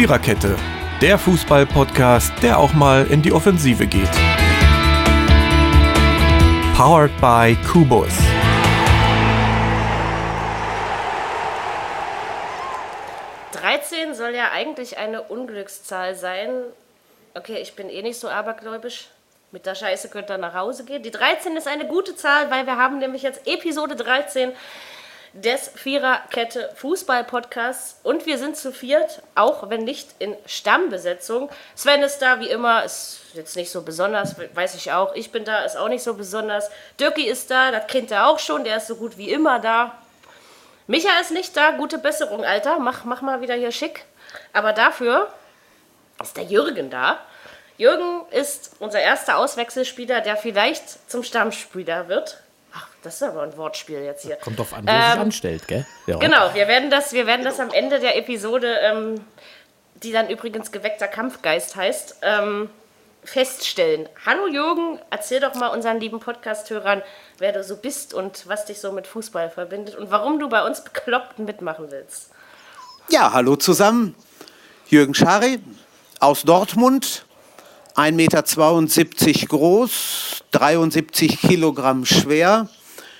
Viererkette, der Fußball-Podcast, der auch mal in die Offensive geht. Powered by Kubus. soll ja eigentlich eine Unglückszahl sein. Okay, ich bin eh nicht so abergläubisch. Mit der Scheiße könnt ihr nach Hause gehen. Die 13 ist eine gute Zahl, weil wir haben nämlich jetzt Episode 13 des Viererkette Fußball Podcasts und wir sind zu viert, auch wenn nicht in Stammbesetzung. Sven ist da wie immer, ist jetzt nicht so besonders, weiß ich auch. Ich bin da, ist auch nicht so besonders. Dirki ist da, das kennt er auch schon, der ist so gut wie immer da. Micha ist nicht da, gute Besserung, Alter. Mach, mach mal wieder hier schick. Aber dafür ist der Jürgen da. Jürgen ist unser erster Auswechselspieler, der vielleicht zum Stammspieler wird. Ach, das ist aber ein Wortspiel jetzt hier. Kommt auf an, wie er sich ähm, anstellt, gell? Ja. Genau, wir werden, das, wir werden das am Ende der Episode, ähm, die dann übrigens geweckter Kampfgeist heißt, ähm, feststellen. Hallo Jürgen, erzähl doch mal unseren lieben Podcast-Hörern, wer du so bist und was dich so mit Fußball verbindet und warum du bei uns Bekloppten mitmachen willst. Ja, hallo zusammen. Jürgen Schari aus Dortmund, 1,72 Meter groß, 73 Kilogramm schwer,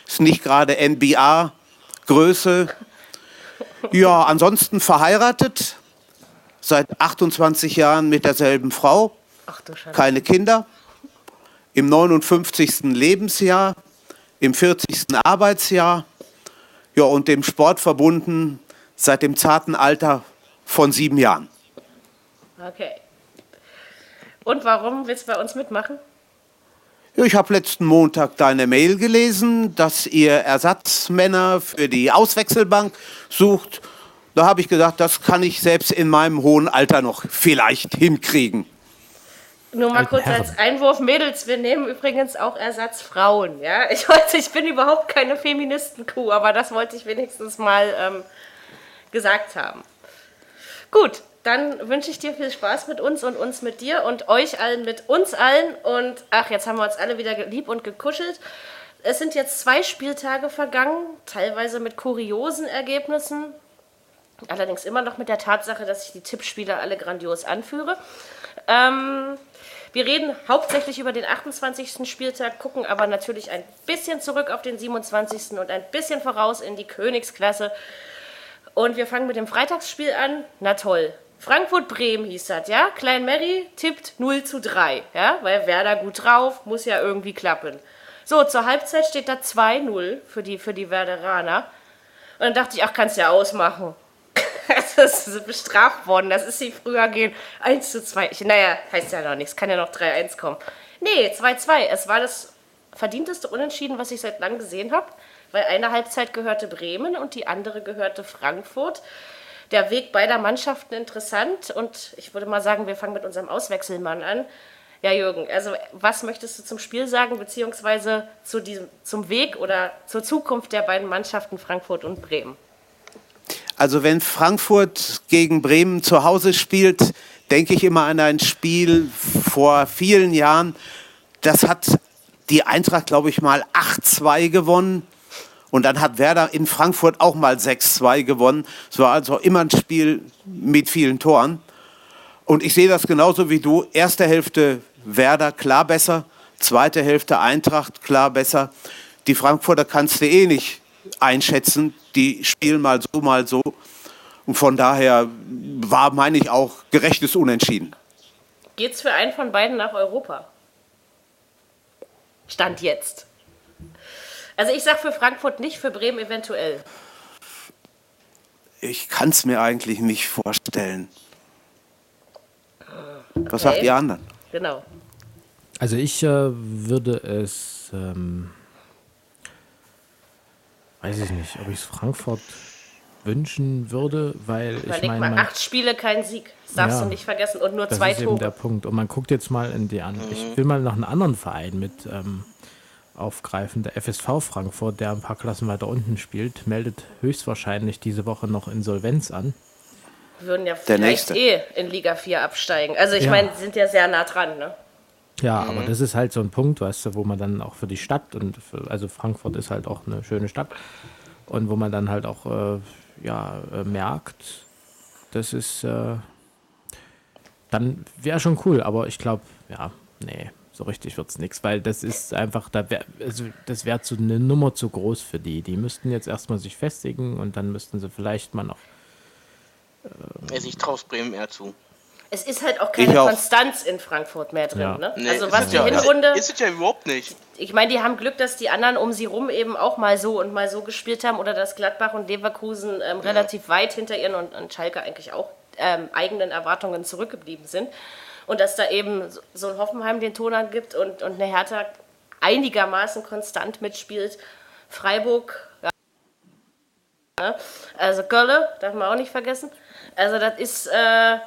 ist nicht gerade NBA-Größe. Ja, ansonsten verheiratet, seit 28 Jahren mit derselben Frau, keine Kinder, im 59. Lebensjahr, im 40. Arbeitsjahr, ja, und dem Sport verbunden seit dem zarten Alter von sieben Jahren. Okay. Und warum willst du bei uns mitmachen? Ich habe letzten Montag deine Mail gelesen, dass ihr Ersatzmänner für die Auswechselbank sucht. Da habe ich gedacht, das kann ich selbst in meinem hohen Alter noch vielleicht hinkriegen. Nur mal kurz als Einwurf, Mädels, wir nehmen übrigens auch Ersatzfrauen. Ja? Ich, weiß, ich bin überhaupt keine Feministenkuh, aber das wollte ich wenigstens mal ähm, gesagt haben. Gut, dann wünsche ich dir viel Spaß mit uns und uns mit dir und euch allen mit uns allen. Und ach, jetzt haben wir uns alle wieder lieb und gekuschelt. Es sind jetzt zwei Spieltage vergangen, teilweise mit kuriosen Ergebnissen. Allerdings immer noch mit der Tatsache, dass ich die Tippspiele alle grandios anführe. Ähm, wir reden hauptsächlich über den 28. Spieltag, gucken aber natürlich ein bisschen zurück auf den 27. und ein bisschen voraus in die Königsklasse. Und wir fangen mit dem Freitagsspiel an. Na toll. Frankfurt-Bremen hieß das, ja? Klein Mary tippt 0 zu 3, ja? Weil Werder gut drauf, muss ja irgendwie klappen. So, zur Halbzeit steht da 2-0 für die, für die Werderaner. Und dann dachte ich, ach, kannst ja ausmachen. das ist bestraft worden, das ist sie früher gehen. 1 zu 2. Ich, naja, heißt ja noch nichts, kann ja noch 3-1 kommen. Nee, 2-2. Es war das verdienteste Unentschieden, was ich seit langem gesehen habe weil eine Halbzeit gehörte Bremen und die andere gehörte Frankfurt. Der Weg beider Mannschaften interessant und ich würde mal sagen, wir fangen mit unserem Auswechselmann an. Ja, Jürgen, also was möchtest du zum Spiel sagen, beziehungsweise zu diesem, zum Weg oder zur Zukunft der beiden Mannschaften Frankfurt und Bremen? Also wenn Frankfurt gegen Bremen zu Hause spielt, denke ich immer an ein Spiel vor vielen Jahren. Das hat die Eintracht, glaube ich, mal 8-2 gewonnen. Und dann hat Werder in Frankfurt auch mal 6-2 gewonnen. Es war also immer ein Spiel mit vielen Toren. Und ich sehe das genauso wie du. Erste Hälfte Werder klar besser, zweite Hälfte Eintracht klar besser. Die Frankfurter kannst du eh nicht einschätzen. Die spielen mal so, mal so. Und von daher war, meine ich, auch gerechtes Unentschieden. Geht es für einen von beiden nach Europa? Stand jetzt. Also ich sage für Frankfurt nicht, für Bremen eventuell. Ich kann es mir eigentlich nicht vorstellen. Okay. Was sagt ihr anderen? Genau. Also ich äh, würde es, ähm, weiß ich nicht, ob ich es Frankfurt wünschen würde, weil Überleg ich meine... acht Spiele, kein Sieg. Das darfst ja, du nicht vergessen. Und nur zwei Tore. Das ist eben der Punkt. Und man guckt jetzt mal in die anderen. Mhm. Ich will mal noch einen anderen Verein mit... Ähm, aufgreifen. Der FSV Frankfurt, der ein paar Klassen weiter unten spielt, meldet höchstwahrscheinlich diese Woche noch Insolvenz an. Würden ja vielleicht eh in Liga 4 absteigen. Also ich ja. meine, sind ja sehr nah dran, ne? Ja, mhm. aber das ist halt so ein Punkt, weißt du, wo man dann auch für die Stadt und für, also Frankfurt ist halt auch eine schöne Stadt und wo man dann halt auch äh, ja, äh, merkt, das ist äh, dann wäre schon cool, aber ich glaube, ja, nee, so richtig wird es nichts, weil das ist einfach, da wär, also das wäre zu eine Nummer zu groß für die. Die müssten jetzt erstmal sich festigen und dann müssten sie vielleicht mal noch. Äh, ich traue Bremen eher zu. Es ist halt auch keine. Konstanz in Frankfurt mehr drin. Ja. Ne? Nee, also was die ja, Hinrunde. Ist es ja überhaupt nicht. Ich meine, die haben Glück, dass die anderen um sie rum eben auch mal so und mal so gespielt haben oder dass Gladbach und Leverkusen ähm, ja. relativ weit hinter ihren und, und Schalke eigentlich auch ähm, eigenen Erwartungen zurückgeblieben sind. Und dass da eben so ein Hoffenheim den Ton angibt und, und eine Hertha einigermaßen konstant mitspielt. Freiburg, ja. Ne? Also Gölle, darf man auch nicht vergessen. Also das ist, äh,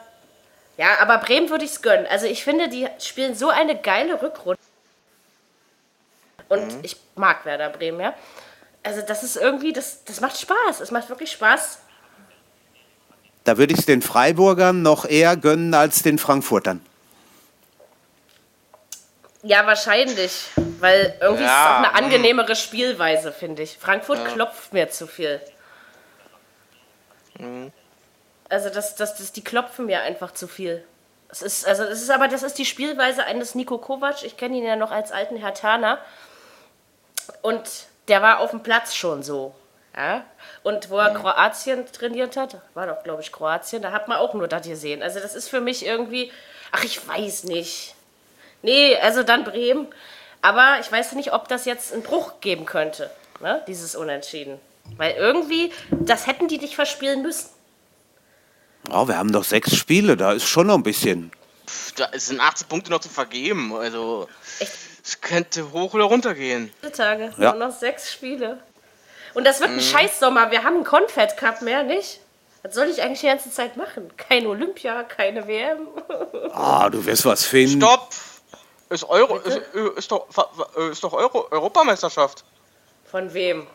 ja, aber Bremen würde ich es gönnen. Also ich finde, die spielen so eine geile Rückrunde. Und mhm. ich mag Werder Bremen, ja. Also das ist irgendwie, das, das macht Spaß. Es macht wirklich Spaß, da würde ich es den Freiburgern noch eher gönnen als den Frankfurtern. Ja, wahrscheinlich. Weil irgendwie ja, ist es auch eine angenehmere Spielweise, finde ich. Frankfurt ja. klopft mir zu viel. Mhm. Also das, das, das, die klopfen mir einfach zu viel. Es ist, also es ist aber, das ist die Spielweise eines Nico Kovac. Ich kenne ihn ja noch als alten Herr Tana. Und der war auf dem Platz schon so. Ja? Und wo er ja. Kroatien trainiert hat, war doch, glaube ich, Kroatien, da hat man auch nur das gesehen. Also das ist für mich irgendwie, ach, ich weiß nicht. Nee, also dann Bremen. Aber ich weiß nicht, ob das jetzt einen Bruch geben könnte, ne? dieses Unentschieden. Weil irgendwie, das hätten die nicht verspielen müssen. Ja, wir haben doch sechs Spiele, da ist schon noch ein bisschen. Da sind 18 Punkte noch zu vergeben. Also, es könnte hoch oder runter gehen. Tage, ja. nur noch sechs Spiele. Und das wird ein mhm. Scheißsommer. Wir haben einen Confed Cup mehr, nicht? Was soll ich eigentlich die ganze Zeit machen? Kein Olympia, keine WM. Ah, du wirst was finden. Stopp! Ist, Euro, ist, ist, doch, ist doch Euro, Europameisterschaft. Von wem?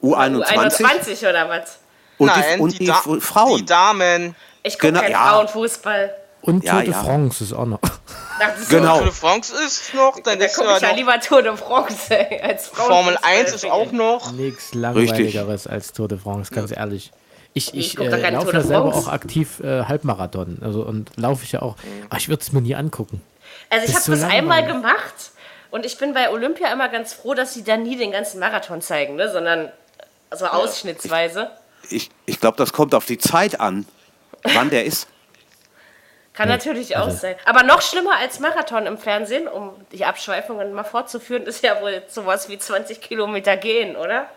U21? U21 oder was? Und Nein, die, und die, die da Frauen. Die Damen. Ich gucke genau, keinen ja. Frauenfußball. Und Tour ja, de France ist auch noch. Ach, genau. Tour de France ist noch. Dann da gucke ich ja lieber Tour de France als Formel 1 ist auch noch. Nichts langweiligeres als Tour de France, ganz ja. ehrlich. Ich, ich, ich äh, laufe ja selber auch aktiv äh, Halbmarathon. Also, und laufe ich ja auch. Mhm. Aber ich würde es mir nie angucken. Also ich habe so das einmal gemacht und ich bin bei Olympia immer ganz froh, dass sie dann nie den ganzen Marathon zeigen, ne? sondern so ausschnittsweise. Ich, ich, ich glaube, das kommt auf die Zeit an, wann der ist. Kann ja, natürlich auch also. sein. Aber noch schlimmer als Marathon im Fernsehen, um die Abschweifungen mal fortzuführen, ist ja wohl sowas wie 20 Kilometer gehen, oder?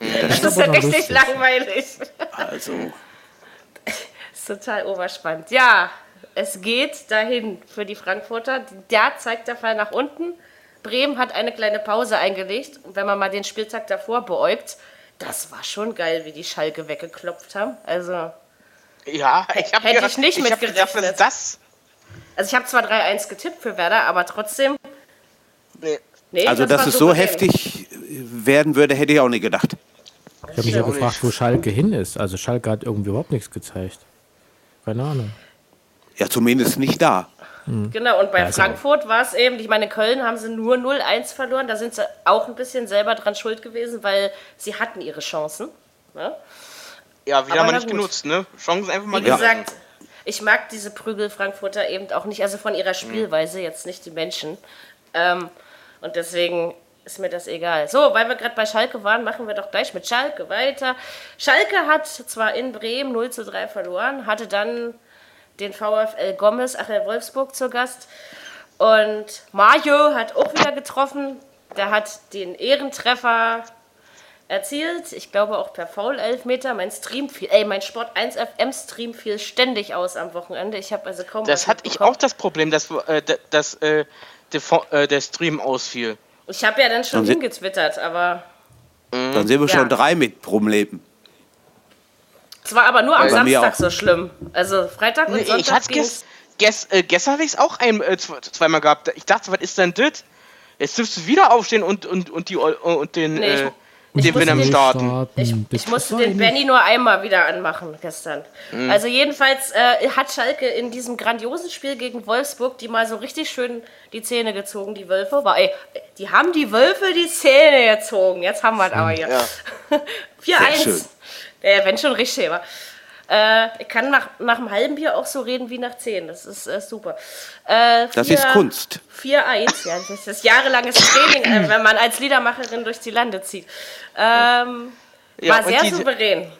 Ja, das, das ist ja richtig lustig. langweilig. Also. ist total oberspannend. Ja, es geht dahin für die Frankfurter. Der zeigt der Fall nach unten. Bremen hat eine kleine Pause eingelegt. Und wenn man mal den Spieltag davor beäugt, das war schon geil, wie die Schalke weggeklopft haben. Also ja, ich habe Hätte ich nicht ich mit gerechnet. Gedacht, das? Also ich habe zwar 3-1 getippt für Werder, aber trotzdem. Nee. nee also, das dass es so heftig werden würde, hätte ich auch nicht gedacht. Ich habe mich ja gefragt, wo Schalke hin ist. Also Schalke hat irgendwie überhaupt nichts gezeigt. Keine Ahnung. Ja, zumindest nicht da. Mhm. Genau, und bei ja, Frankfurt war es eben, ich meine, Köln haben sie nur 0-1 verloren. Da sind sie auch ein bisschen selber dran schuld gewesen, weil sie hatten ihre Chancen. Ne? Ja, wieder Aber mal nicht gut. genutzt, ne? Chancen einfach mal Wie gesagt, ich mag diese Prügel-Frankfurter eben auch nicht, also von ihrer mhm. Spielweise, mhm. jetzt nicht die Menschen. Ähm, und deswegen ist mir das egal. So, weil wir gerade bei Schalke waren, machen wir doch gleich mit Schalke weiter. Schalke hat zwar in Bremen 0 zu 3 verloren, hatte dann den VfL Gomez, Achel Wolfsburg zu Gast. Und Mario hat auch wieder getroffen. Der hat den Ehrentreffer erzielt. Ich glaube auch per Foul-Elfmeter. Mein Stream fiel, ey, mein Sport 1 FM Stream fiel ständig aus am Wochenende. Ich habe also kaum. Das hatte ich auch das Problem, dass, äh, dass äh, der, äh, der Stream ausfiel. Ich habe ja dann schon dann hingetwittert, aber. Dann sehen wir ja. schon drei mit Problemen. Es war aber nur am Samstag so schlimm. Also Freitag und nee, Sonntag. Ich hatte gest, gest, äh, gestern habe ich es auch ein, äh, zweimal gehabt. Ich dachte, was ist denn das? Jetzt dürfst du wieder aufstehen und, und, und, die, und den. Nee, äh, ich den Venom starten. Ich, ich musste den Benny nur einmal wieder anmachen gestern. Mhm. Also jedenfalls äh, hat Schalke in diesem grandiosen Spiel gegen Wolfsburg die mal so richtig schön die Zähne gezogen, die Wölfe. Aber ey, die haben die Wölfe die Zähne gezogen. Jetzt haben wir es aber hier. Ja. 4-1. Äh, wenn schon richtig war. Äh, ich kann nach, nach einem halben Bier auch so reden wie nach zehn. Das ist äh, super. Äh, das ist Kunst. 4-1, ja. Das ist jahrelanges Training, äh, wenn man als Liedermacherin durch die Lande zieht. Ähm, ja, war sehr die, souverän.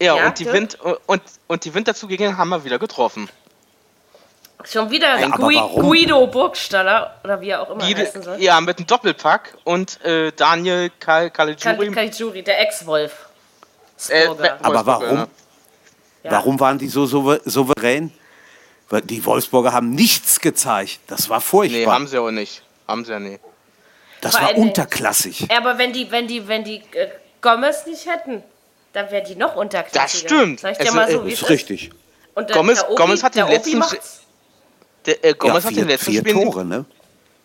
Ja, ja, und, die Wind, und, und die Winterzugänge haben wir wieder getroffen. Schon wieder ja, Gui Guido Burgstaller oder wie er auch immer Guido, heißen soll. Ja, mit einem Doppelpack und äh, Daniel Kal Caligiuri. Caligiuri, der Ex-Wolf. Äh, aber warum? Ja. Warum waren die so souverän? Die Wolfsburger haben nichts gezeigt. Das war furchtbar. Nee, haben sie auch nicht. Haben sie ja nicht. Das war unterklassig. Aber wenn die, wenn die, wenn die äh, Gomez nicht hätten, dann wären die noch unterklassiger. Das stimmt. Sag ich dir mal so, wie ist, ist richtig. Und Gomez, Obi, Gomez hat den letzten der, äh, Gomez ja, vier, hat den letzten vier Spielen Tore, ne?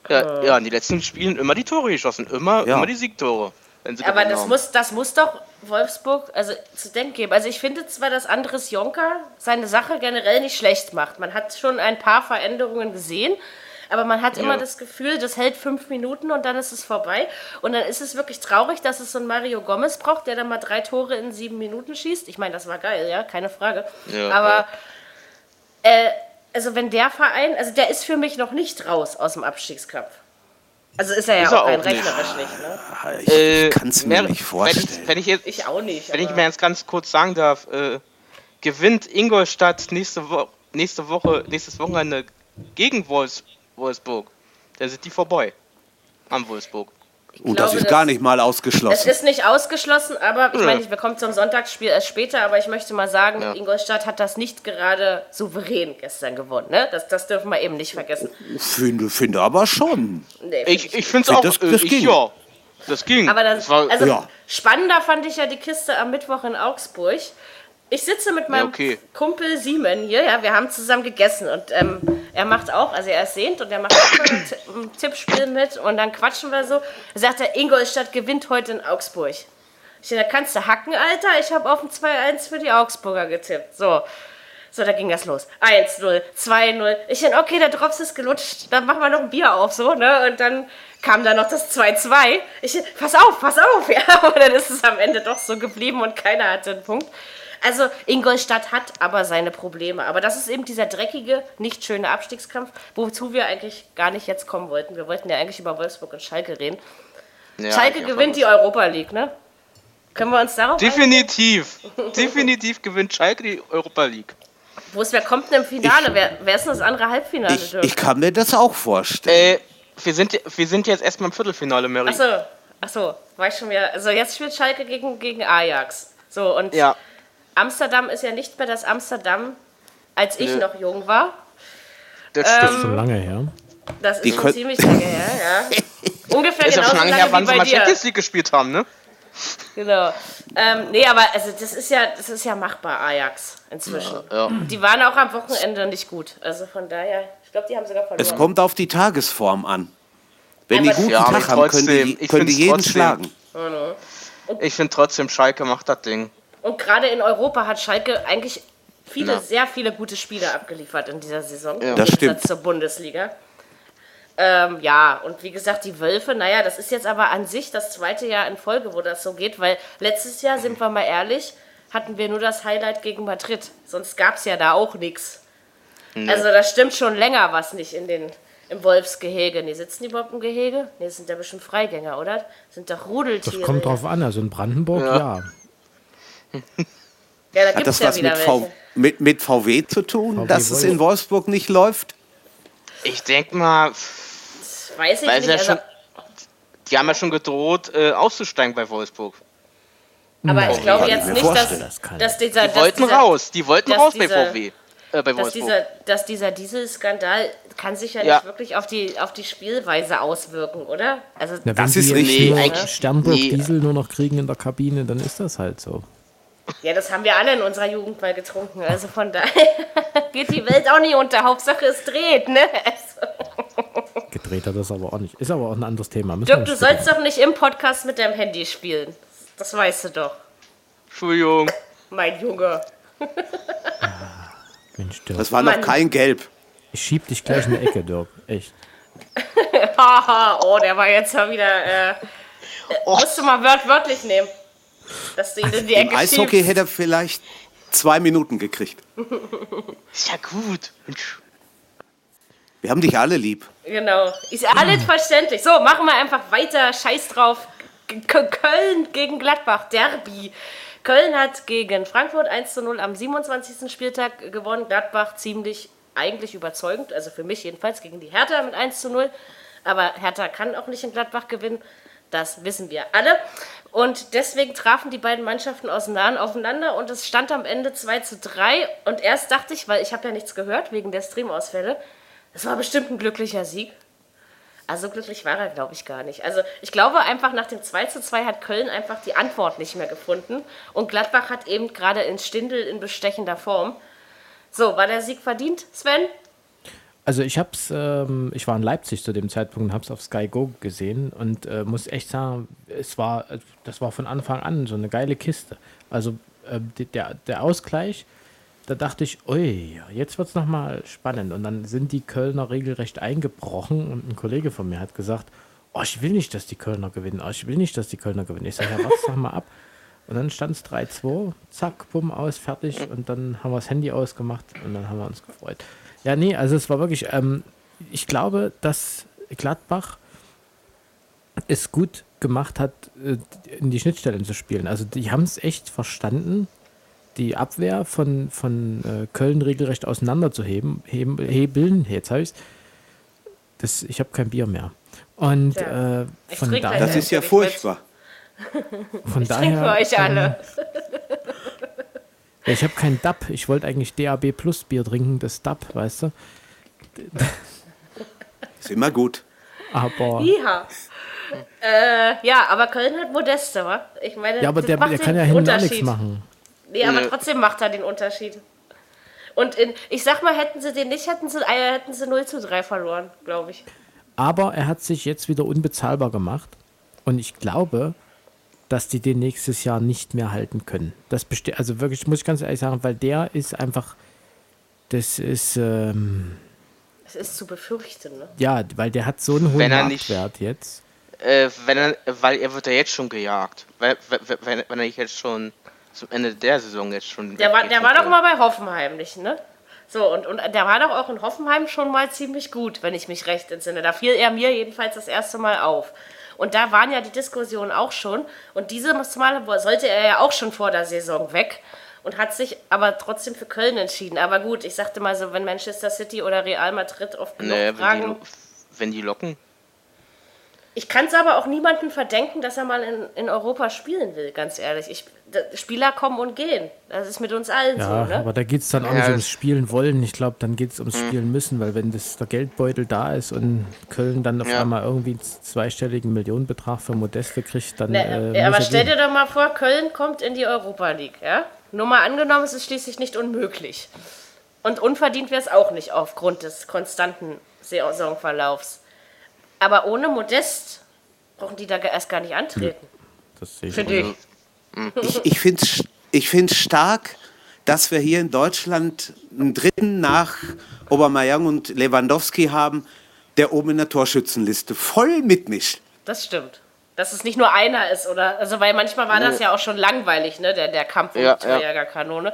Ja, ja, in den letzten Spielen immer die Tore geschossen, immer, ja. immer die Siegtore. Aber das muss, das muss doch Wolfsburg also zu denken geben. Also ich finde zwar, dass Andres Jonker seine Sache generell nicht schlecht macht. Man hat schon ein paar Veränderungen gesehen, aber man hat ja. immer das Gefühl, das hält fünf Minuten und dann ist es vorbei. Und dann ist es wirklich traurig, dass es so ein Mario Gomez braucht, der dann mal drei Tore in sieben Minuten schießt. Ich meine, das war geil, ja, keine Frage. Ja, aber äh, also wenn der Verein, also der ist für mich noch nicht raus aus dem Abstiegskampf. Also ist er ja ist auch, rein rechnerisch nicht. Ne? Ich, äh, kann es mir nicht vorstellen. Wenn ich, wenn ich, jetzt, ich auch nicht. Wenn ich mir jetzt ganz kurz sagen darf, äh, gewinnt Ingolstadt nächste, Wo nächste Woche, nächstes Wochenende gegen Wolfs Wolfsburg, dann sind die vorbei am Wolfsburg. Und das ist gar nicht mal ausgeschlossen. Es ist nicht ausgeschlossen, aber ich ja. meine, wir kommen zum Sonntagsspiel erst später, aber ich möchte mal sagen, ja. Ingolstadt hat das nicht gerade souverän gestern gewonnen. Ne? Das, das dürfen wir eben nicht vergessen. Finde, finde aber schon. Nee, find ich ich finde es auch. Das, das ich, ging. Ja, das ging. Aber das, das war, also ja. spannender fand ich ja die Kiste am Mittwoch in Augsburg. Ich sitze mit meinem ja, okay. Kumpel Simon hier, ja, wir haben zusammen gegessen und ähm, er macht auch, also er ist sehend und er macht auch ein Tippspiel mit und dann quatschen wir so. Da sagt er, Ingolstadt gewinnt heute in Augsburg. Ich da kannst du hacken, Alter, ich habe auf ein 2-1 für die Augsburger getippt. So. So, da ging das los. 1-0, 2-0. Ich dachte, okay, der Drops ist gelutscht, dann machen wir noch ein Bier auf, so, ne? Und dann kam da noch das 2-2. Ich, pass auf, pass auf, ja. Und dann ist es am Ende doch so geblieben und keiner hatte einen Punkt. Also Ingolstadt hat aber seine Probleme. Aber das ist eben dieser dreckige, nicht schöne Abstiegskampf, wozu wir eigentlich gar nicht jetzt kommen wollten. Wir wollten ja eigentlich über Wolfsburg und Schalke reden. Ja, Schalke gewinnt die Europa League, ne? Können wir uns darauf Definitiv. Definitiv gewinnt Schalke die Europa League. Wo ist, wer kommt denn im Finale? Ich, wer, wer ist denn das andere Halbfinale? Ich, ich kann mir das auch vorstellen. Äh, wir, sind, wir sind jetzt erstmal im Viertelfinale, Mary. Achso, achso, war ich schon wieder. Also jetzt spielt Schalke gegen, gegen Ajax. So, und ja. Amsterdam ist ja nicht mehr das Amsterdam, als ich Nö. noch jung war. Das ähm, ist schon lange her. Das ist schon ziemlich lange her, ja. Ungefähr ist genauso schon lange, lange her, wann sie mal Champions League gespielt haben, ne? Genau. Ähm, nee, aber also das ist ja, das ist ja machbar, Ajax inzwischen. Ja, ja. Die waren auch am Wochenende nicht gut. Also von daher, ich glaube, die haben sogar verloren. Es kommt auf die Tagesform an. Wenn ja, die guten ja, Tag haben, können die, können die jeden trotzdem, schlagen. Mhm. Ich finde trotzdem, Schalke macht das Ding. Und gerade in Europa hat Schalke eigentlich viele, Na. sehr viele gute Spiele abgeliefert in dieser Saison. Ja. Das stimmt. zur Bundesliga. Ähm, ja, und wie gesagt, die Wölfe, naja, das ist jetzt aber an sich das zweite Jahr in Folge, wo das so geht, weil letztes Jahr, sind wir mal ehrlich, hatten wir nur das Highlight gegen Madrid. Sonst gab es ja da auch nichts. Nee. Also da stimmt schon länger was nicht in den, im Wolfsgehege. Nee, sitzen die überhaupt im Gehege? Nee, sind ja bestimmt Freigänger, oder? Sind doch Rudeltiere. Das kommt drauf an, also in Brandenburg ja. ja. Ja, da Hat das ja was mit, v mit, mit, VW zu tun, VW dass es in Wolfsburg nicht läuft? Ich denke mal, das weiß ich nicht. Ja also, schon, die haben ja schon gedroht, äh, auszusteigen bei Wolfsburg. Aber ich glaube jetzt nicht, dass, das dass dieser. Die wollten dieser, raus, die wollten raus dieser, bei VW. Äh, bei dass, dieser, dass dieser Dieselskandal kann sich ja, ja, nicht wirklich auf die, auf die Spielweise auswirken, oder? Also, Na, das ist richtig. Nee, Sternburg nee. Diesel nur noch kriegen in der Kabine, dann ist das halt so. Ja, das haben wir alle in unserer Jugend mal getrunken. Also von daher geht die Welt auch nicht unter. Hauptsache es dreht, ne? Also. Gedreht hat das aber auch nicht. Ist aber auch ein anderes Thema. Dirk, du sollst doch nicht im Podcast mit deinem Handy spielen. Das weißt du doch. Entschuldigung. Mein Junge. Ah, Mensch, Dirk. Das war noch Mann. kein Gelb. Ich schieb dich gleich in die Ecke, Dirk. Echt. oh, der war jetzt mal wieder. Äh, oh. Musst du mal wört wörtlich nehmen. Dass du ihn in die Ecke Im Eishockey schiebst. hätte er vielleicht zwei Minuten gekriegt. Ist ja gut. Mensch. Wir haben dich alle lieb. Genau. Ist alles verständlich. So, machen wir einfach weiter. Scheiß drauf. K Köln gegen Gladbach. Derby. Köln hat gegen Frankfurt 1 zu 0 am 27. Spieltag gewonnen. Gladbach ziemlich eigentlich überzeugend. Also für mich jedenfalls gegen die Hertha mit 1 zu 0. Aber Hertha kann auch nicht in Gladbach gewinnen. Das wissen wir alle. Und deswegen trafen die beiden Mannschaften aufeinander und es stand am Ende 2 zu 3. Und erst dachte ich, weil ich habe ja nichts gehört wegen der Streamausfälle, das war bestimmt ein glücklicher Sieg. Also so glücklich war er, glaube ich, gar nicht. Also ich glaube einfach, nach dem 2 zu 2 hat Köln einfach die Antwort nicht mehr gefunden. Und Gladbach hat eben gerade in Stindel in bestechender Form. So, war der Sieg verdient, Sven? Also ich hab's, ähm, ich war in Leipzig zu dem Zeitpunkt und hab's auf Sky Go gesehen und äh, muss echt sagen, es war, das war von Anfang an so eine geile Kiste. Also äh, der, der Ausgleich, da dachte ich, ui, jetzt wird's nochmal spannend. Und dann sind die Kölner regelrecht eingebrochen und ein Kollege von mir hat gesagt, oh, ich will nicht, dass die Kölner gewinnen, oh, ich will nicht, dass die Kölner gewinnen. Ich sage, ja, warte, sag mal ab. Und dann stand es 3-2, zack, bumm, aus, fertig. Und dann haben wir das Handy ausgemacht und dann haben wir uns gefreut. Ja, nee, also es war wirklich, ähm, ich glaube, dass Gladbach es gut gemacht hat, äh, in die Schnittstellen zu spielen. Also die haben es echt verstanden, die Abwehr von, von äh, Köln regelrecht auseinanderzuheben, heben, hebeln, jetzt habe ich es. Ich habe kein Bier mehr. Und Ja. äh, von daher, Das ist ja furchtbar. von Ich trinke für daher euch alle. Ja, ich habe kein DAP. Ich wollte eigentlich DAB Plus Bier trinken, das DAP, weißt du? Ist immer gut. Aber Ja. Äh, ja, aber Köln hat Modeste, wa? Ich meine, ja, aber der, der kann ja hinten auch nichts machen. Nee, aber trotzdem macht er den Unterschied. Und in, ich sag mal, hätten sie den nicht, hätten sie, äh, hätten sie 0 zu 3 verloren, glaube ich. Aber er hat sich jetzt wieder unbezahlbar gemacht. Und ich glaube, dass die den nächstes Jahr nicht mehr halten können. Das beste also wirklich, muss ich ganz ehrlich sagen, weil der ist einfach, das ist, ähm, Es ist zu befürchten, ne? ja, weil der hat so einen hohen Wenn er nicht- Marktwert jetzt. Äh, wenn er, weil er wird ja jetzt schon gejagt. Weil, wenn, wenn er nicht jetzt schon zum Ende der Saison jetzt schon. Der war, der war doch mal bei Hoffenheim nicht, ne? So, und, und der war doch auch in Hoffenheim schon mal ziemlich gut, wenn ich mich recht entsinne. Da fiel er mir jedenfalls das erste Mal auf. Und da waren ja die Diskussionen auch schon. Und dieses Mal sollte er ja auch schon vor der Saison weg und hat sich aber trotzdem für Köln entschieden. Aber gut, ich sagte mal so, wenn Manchester City oder Real Madrid oft genug Nee, wenn, die, fragen. wenn die locken. Ich kann es aber auch niemandem verdenken, dass er mal in, in Europa spielen will, ganz ehrlich. Ich, Spieler kommen und gehen. Das ist mit uns allen Ja, so, ne? aber da geht es dann auch Ja, nicht ums Spielen wollen. Ich glaube, dann geht es ums Spielen müssen, weil wenn das, der Geldbeutel da ist und Köln dann auf Ja. einmal irgendwie einen zweistelligen Millionenbetrag für Modeste kriegt, dann. Ne, äh, ja, aber er stell gehen. dir doch mal vor, Köln kommt in die Europa League, ja? Nur mal angenommen, es ist schließlich nicht unmöglich. Und unverdient wäre es auch nicht aufgrund des konstanten Saisonverlaufs. Aber ohne Modest brauchen die da erst gar nicht antreten. Das sehe ich Finde auch. ich. Ich, ich finde es ich find's stark, dass wir hier in Deutschland einen Dritten nach Aubameyang und Lewandowski haben, der oben in der Torschützenliste voll mitmischt. Das stimmt. Dass es nicht nur einer ist, oder? Also, weil manchmal war das ja auch schon langweilig, ne? Der, der Kampf um Ja, die ja. Torjägerkanone.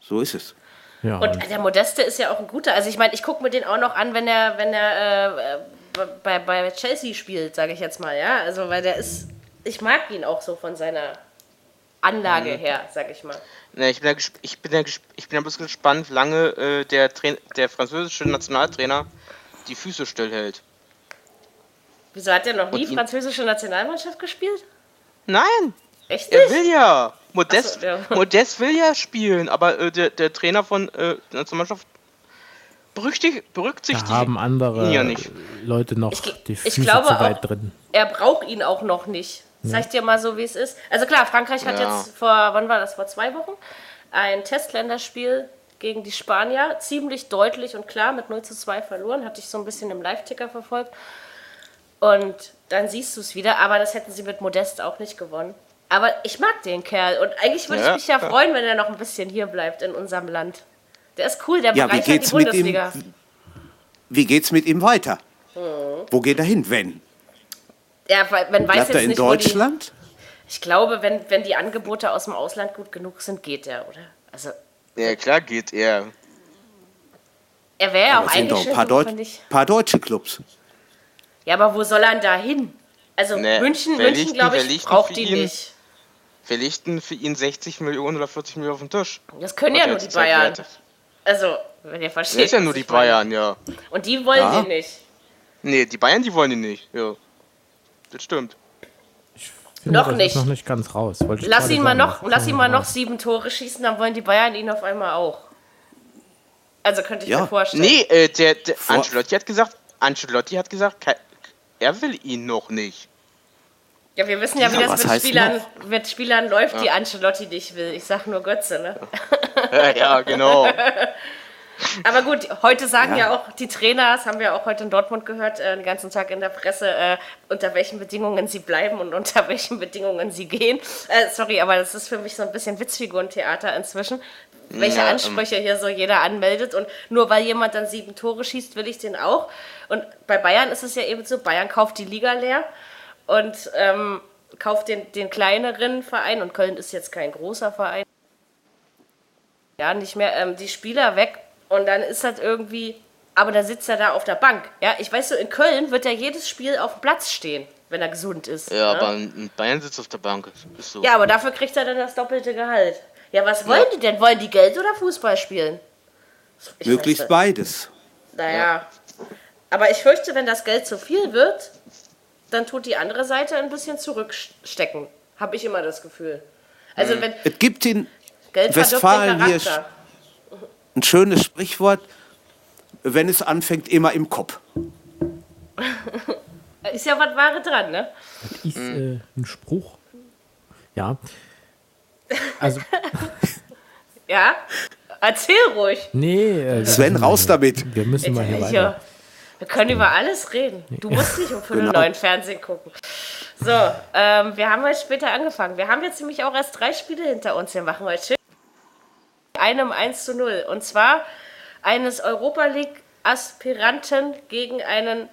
So ist es. Ja, Und der Modeste ist ja auch ein guter. Also ich meine, ich gucke mir den auch noch an, wenn er, wenn er äh, bei, bei Chelsea spielt, sage ich jetzt mal, ja. Also weil der ist, ich mag ihn auch so von seiner Anlage Mhm. her, sag ich mal. Ne, ich bin ja, ich bin ja, ich bin ja bloß gespannt, wie lange äh, der, Train der französische Nationaltrainer die Füße stillhält. Wieso hat er noch nie französische Nationalmannschaft gespielt? Nein, Echt er nicht? will ja. Modest, so, ja. Modest will ja spielen, aber äh, der, der Trainer von äh, der Nationalmannschaft berücksichtigt, berücksichtigt da haben andere ihn ja nicht. Leute noch Ich- die ich Füße glaube zu weit auch- drin. Er braucht ihn auch noch nicht. Sag ich dir mal so, wie es ist. Also klar, Frankreich hat Ja. jetzt vor, wann war das, vor zwei Wochen, ein Testländerspiel gegen die Spanier ziemlich deutlich und klar mit 0 zu 2 verloren. Hatte ich so ein bisschen im Live-Ticker verfolgt. Und dann siehst du es wieder, aber das hätten sie mit Modest auch nicht gewonnen. Aber ich mag den Kerl und eigentlich würde Ja, ich mich ja ja. freuen, wenn er noch ein bisschen hier bleibt in unserem Land. Der ist cool, der Ja, bereichert die mit ihm? Bundesliga. Wie geht's mit ihm weiter? Hm. Wo geht er hin, wenn? Ja, man weiß Bleibt er jetzt in nicht, wo die, Deutschland? Ich glaube, wenn, wenn die Angebote aus dem Ausland gut genug sind, geht er, oder? Also. Ja, klar geht er. Er wäre ja auch doch eigentlich ein paar, Deut paar deutsche Clubs. Ja, aber wo soll er denn da hin? Also Nee, München, München glaube ich, braucht die ihn? nicht. Wir lichten für ihn 60 Millionen oder 40 Millionen auf den Tisch. Das können ja nur die Bayern. wert ist. Also, wenn ihr versteht. Das ist ja nur die. Bayern, ja. Und die wollen Ja. den nicht. Nee, die Bayern, die wollen ihn nicht. Ja. Das stimmt. Finde, Noch nicht. Noch nicht ganz raus. Wollte Lass ihn mal sagen. noch, lass ihn mal noch sieben Tore schießen, dann wollen die Bayern ihn auf einmal auch. Also könnte ich Ja. mir vorstellen. Nee, äh, der, der Vor- Ancelotti hat gesagt, Ancelotti hat gesagt, er will ihn noch nicht. Ja, wir wissen ja, wie Ja, das mit Spielern, mit Spielern läuft, die Ancelotti nicht will. Ich sag nur Götze, ne? Ja, ja genau. Aber gut, heute sagen ja. Ja. auch die Trainer, das haben wir auch heute in Dortmund gehört, äh, den ganzen Tag in der Presse, äh, unter welchen Bedingungen sie bleiben und unter welchen Bedingungen sie gehen. Äh, sorry, aber das ist für mich so ein bisschen Witzfigurentheater inzwischen. Welche Ja, ähm. Ansprüche hier so jeder anmeldet und nur weil jemand dann sieben Tore schießt, will ich den auch. Und bei Bayern ist es ja eben so, Bayern kauft die Liga leer und ähm, kauft den, den kleineren Verein und Köln ist jetzt kein großer Verein ja, nicht mehr ähm, die Spieler weg und dann ist das irgendwie, aber da sitzt er da auf der Bank. Ja, ich weiß so, in Köln wird er jedes Spiel auf dem Platz stehen, wenn er gesund ist. Ja, ne? aber ein Bayern sitzt auf der Bank. Ist so. ja, aber dafür kriegt er dann das doppelte Gehalt. Ja, was wollen die denn? Wollen die Geld oder Fußball spielen? Ich Möglichst beides. Naja. Aber ich fürchte, wenn das Geld zu viel wird, dann tut die andere Seite ein bisschen zurückstecken. Habe ich immer das Gefühl. Also wenn Es gibt in Geld verdirbt Westfalen den hier Charakter. ein schönes Sprichwort, wenn es anfängt, immer im Kopf. Ist ja was Wahre dran, ne? Ist äh, ein Spruch. Ja. Also, Ja? Erzähl ruhig. nee. Äh, Sven, raus damit. Wir müssen mal hier Ich, weiter. Wir können über alles reden. Du musst nicht um Viertel Genau. neun Fernsehen gucken. So, ähm, wir haben heute später angefangen. Wir haben jetzt nämlich auch erst drei Spiele hinter uns. Wir machen heute schön einem 1 zu 0. Und zwar eines Europa League Aspiranten gegen einen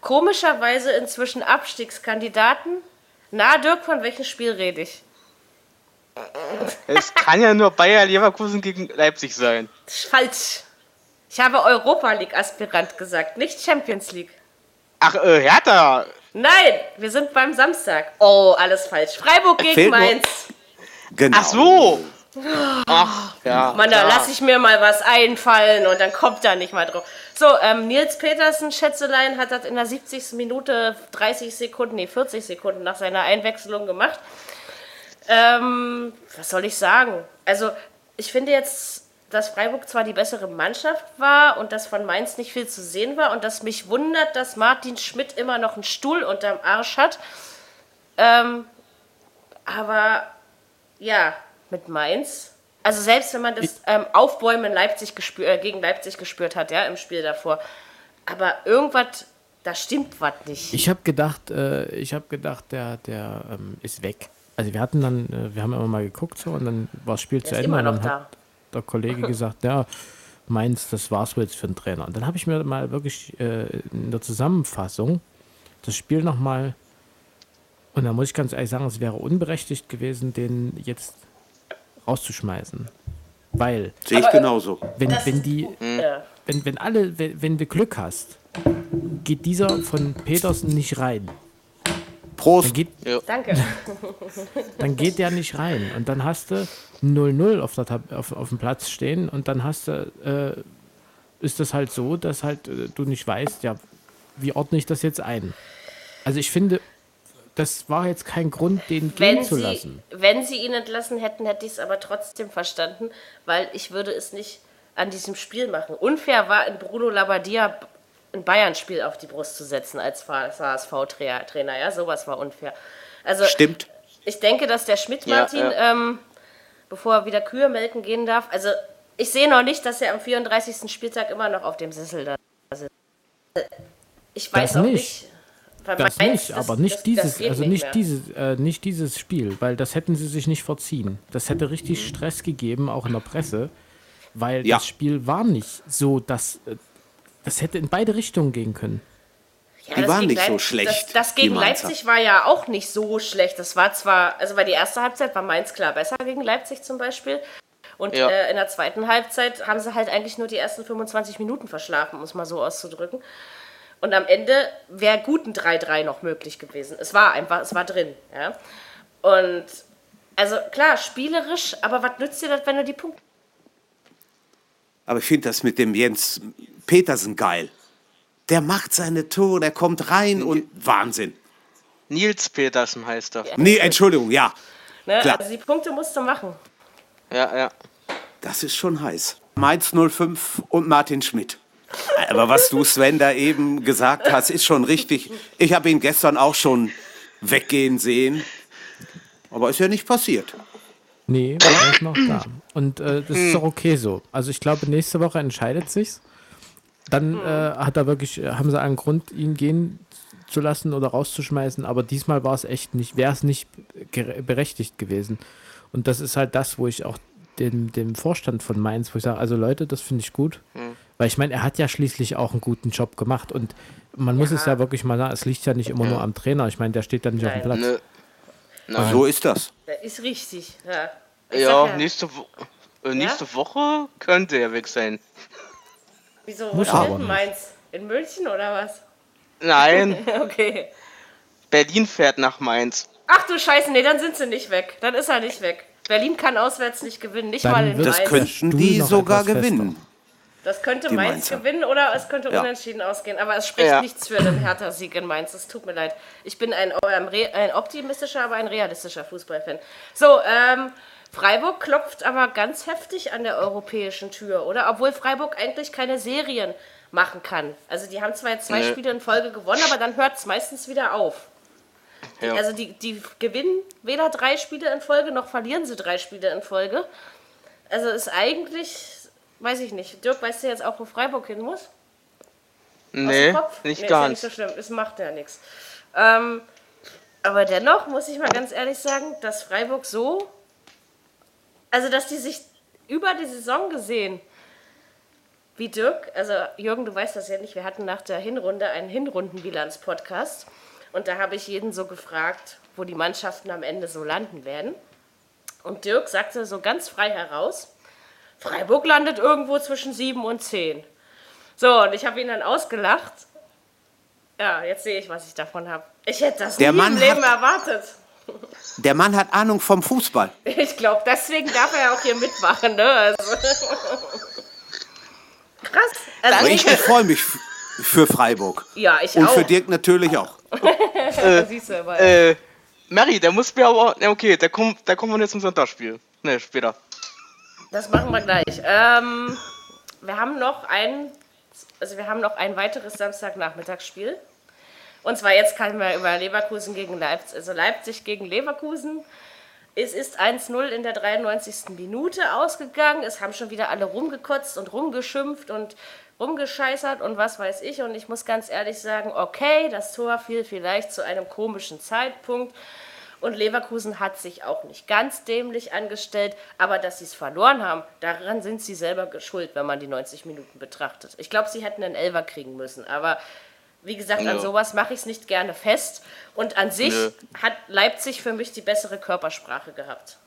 komischerweise inzwischen Abstiegskandidaten. Na, Dirk, von welchem Spiel rede ich? Es kann ja nur Bayer Leverkusen gegen Leipzig sein. Das ist falsch. Ich habe Europa League Aspirant gesagt, nicht Champions League. Ach, äh, Hertha. Nein, wir sind beim Samstag. Oh, alles falsch. Freiburg gegen Fehlt nur- Mainz. Genau. Ach so. Ach, ja. Mann, da lasse ich mir mal was einfallen und dann kommt da nicht mal drauf. So, ähm, Nils Petersen, Schätzelein, hat das in der 70. Minute 30 Sekunden, nee, 40 Sekunden nach seiner Einwechslung gemacht. Ähm, was soll ich sagen? Also, ich finde jetzt, dass Freiburg zwar die bessere Mannschaft war und dass von Mainz nicht viel zu sehen war und dass mich wundert, dass Martin Schmidt immer noch einen Stuhl unterm Arsch hat. Ähm, aber ja, mit Mainz. Also selbst wenn man das ähm, Aufbäumen Leipzig gespür, äh, gegen Leipzig gespürt hat, ja, im Spiel davor. Aber irgendwas, da stimmt was nicht. Ich habe gedacht, äh, ich habe gedacht, der, der ähm, ist weg. Also wir hatten dann, äh, wir haben immer mal geguckt so und dann war das Spiel zu ist Ende immer und dann noch hat der Kollege gesagt, ja, Mainz, das war's wohl jetzt für den Trainer. Und dann habe ich mir mal wirklich äh, in der Zusammenfassung das Spiel nochmal und da muss ich ganz ehrlich sagen, es wäre unberechtigt gewesen, den jetzt rauszuschmeißen. Weil, Sehe ich genauso. wenn, wenn die, Ja. wenn, wenn alle, wenn, wenn du Glück hast, geht dieser von Petersen nicht rein. Prost. Dann geht, Danke. dann geht der nicht rein. Und dann hast du 0-0 auf, auf, auf dem Platz stehen und dann hast du, äh, ist das halt so, dass halt äh, du nicht weißt, ja, wie ordne ich das jetzt ein? Also ich finde, das war jetzt kein Grund, den gehen Wenn zu sie, lassen. wenn sie ihn entlassen hätten, hätte ich es aber trotzdem verstanden, weil ich würde es nicht an diesem Spiel machen. Unfair war in Bruno Labbadia ein Bayern-Spiel auf die Brust zu setzen als HSV-Trainer. Ja, sowas war unfair. Also Stimmt. ich denke, dass der Schmidt Ja, Martin, ja. Ähm, bevor er wieder Kühe melken gehen darf, also ich sehe noch nicht, dass er am 34. Spieltag immer noch auf dem Sessel da sitzt. Ich weiß Das auch nicht. nicht. Das nicht, das- aber nicht das- dieses, also nicht nicht mehr. dieses, äh, nicht dieses Spiel, weil das hätten sie sich nicht verziehen. Das hätte richtig Mhm. Stress gegeben, auch in der Presse, weil Ja. das Spiel war nicht so, dass äh, das hätte in beide Richtungen gehen können. Ja, die waren nicht so schlecht. Das, das gegen Leipzig war ja auch nicht so schlecht. Das war zwar, also weil die erste Halbzeit war Mainz klar besser gegen Leipzig zum Beispiel. Und ja. äh, in der zweiten Halbzeit haben sie halt eigentlich nur die ersten 25 Minuten verschlafen, um es mal so auszudrücken. Und am Ende wäre gut ein 3-3 noch möglich gewesen. Es war einfach, es war drin. Ja? Und also klar, spielerisch, aber was nützt dir das, wenn du die Punkte. Aber ich finde das mit dem Jens Petersen geil. Der macht seine Tore, der kommt rein und Wahnsinn. Nils Petersen heißt er. Nee, Entschuldigung, ja. Ne, Klar. Also die Punkte musst du machen. Ja, ja. Das ist schon heiß. Mainz 05 und Martin Schmidt. Aber was du, Sven, da eben gesagt hast, ist schon richtig. Ich habe ihn gestern auch schon weggehen sehen. Aber ist ja nicht passiert. Nee, er ist noch da. Und äh, das ist doch okay so. Also ich glaube, nächste Woche entscheidet sich's. Dann äh, hat er wirklich, haben sie einen Grund, ihn gehen zu lassen oder rauszuschmeißen. Aber diesmal war es echt nicht, wäre es nicht berechtigt gewesen. Und das ist halt das, wo ich auch dem, dem Vorstand von Mainz, wo ich sage, also Leute, das finde ich gut. Mhm. Weil ich meine, er hat ja schließlich auch einen guten Job gemacht und man muss es ja wirklich mal sagen, es liegt ja nicht immer ja. nur am Trainer. Ich meine, der steht da nicht Nein. auf dem Platz. Ne. Nein. So ist das. Das ist richtig. Ja, ja, ja. Nächste, Wo äh, nächste Woche könnte er weg sein. Wieso? Muss Wo ist Mainz? In München oder was? Nein. okay. Berlin fährt nach Mainz. Ach du Scheiße, nee, dann sind sie nicht weg. Dann ist er nicht weg. Berlin kann auswärts nicht gewinnen, nicht dann mal in Das Mainz. könnten die sogar gewinnen. Das könnte Mainz Mainzer. gewinnen oder es könnte ja. unentschieden ausgehen. Aber es spricht ja. nichts für einen Hertha-Sieg in Mainz. Es tut mir leid. Ich bin ein, ein optimistischer, aber ein realistischer Fußballfan. So, ähm, Freiburg klopft aber ganz heftig an der europäischen Tür, oder? Obwohl Freiburg eigentlich keine Serien machen kann. Also die haben zwar jetzt zwei nee. Spiele in Folge gewonnen, aber dann hört es meistens wieder auf. Ja. Also die, die gewinnen weder drei Spiele in Folge, noch verlieren sie drei Spiele in Folge. Also ist eigentlich, weiß ich nicht. Dirk, weißt du jetzt auch, wo Freiburg hin muss? Nee, nicht nee, ganz. Ist ja nicht so schlimm, es macht ja nichts. Ähm, aber dennoch muss ich mal ganz ehrlich sagen, dass Freiburg so, also dass die sich über die Saison gesehen, wie Dirk, also Jürgen, du weißt das ja nicht, wir hatten nach der Hinrunde einen Hinrundenbilanz-Podcast. Und da habe ich jeden so gefragt, wo die Mannschaften am Ende so landen werden. Und Dirk sagte so ganz frei heraus, Freiburg landet irgendwo zwischen 7 und 10. So, und ich habe ihn dann ausgelacht. Ja, jetzt sehe ich, was ich davon habe. Ich hätte das der nie Mann im Leben erwartet. Der Mann hat Ahnung vom Fußball. Ich glaube, deswegen darf er auch hier mitmachen. Ne? Also. Krass. Also ich freue mich für Freiburg. Ja, ich Und auch. Und für Dirk natürlich auch. äh, Siehst du. Äh, Mary, der muss mir aber. Okay, der kommt, der kommt jetzt zum Sonntagsspiel. Ne, später. Das machen wir gleich. Ähm, wir haben noch ein, also wir haben noch ein weiteres Samstagnachmittagsspiel. Und zwar jetzt kann man über Leverkusen gegen Leipzig, also Leipzig gegen Leverkusen. Es ist 1-0 in der 93. Minute ausgegangen. Es haben schon wieder alle rumgekotzt und rumgeschimpft und rumgescheißert und was weiß ich. Und ich muss ganz ehrlich sagen, okay, das Tor fiel vielleicht zu einem komischen Zeitpunkt. Und Leverkusen hat sich auch nicht ganz dämlich angestellt, aber dass sie es verloren haben, daran sind sie selber schuld, wenn man die 90 Minuten betrachtet. Ich glaube, sie hätten einen Elver kriegen müssen, aber wie gesagt, ja. an sowas mache ich es nicht gerne fest. Und an sich Nö. hat Leipzig für mich die bessere Körpersprache gehabt.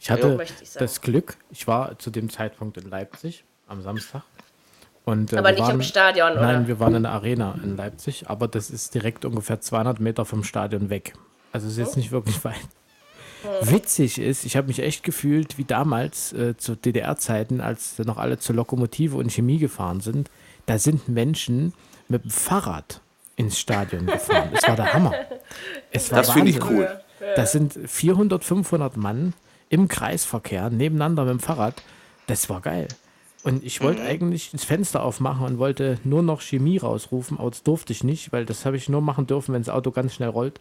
Ich hatte ich das Glück, ich war zu dem Zeitpunkt in Leipzig am Samstag und, äh, aber nicht waren, im Stadion, oder? Nein, wir waren in der Arena in Leipzig, aber das ist direkt ungefähr 200 Meter vom Stadion weg. Also ist jetzt oh. nicht wirklich weit. Hm. Witzig ist, ich habe mich echt gefühlt wie damals äh, zu DDR-Zeiten, als noch alle zur Lokomotive und Chemie gefahren sind. Da sind Menschen mit dem Fahrrad ins Stadion gefahren. Das war der Hammer. Es war das finde ich cool. Das sind 400, 500 Mann im Kreisverkehr nebeneinander mit dem Fahrrad. Das war geil. Und ich wollte mhm. eigentlich das Fenster aufmachen und wollte nur noch Chemie rausrufen, aber das durfte ich nicht, weil das habe ich nur machen dürfen, wenn das Auto ganz schnell rollt.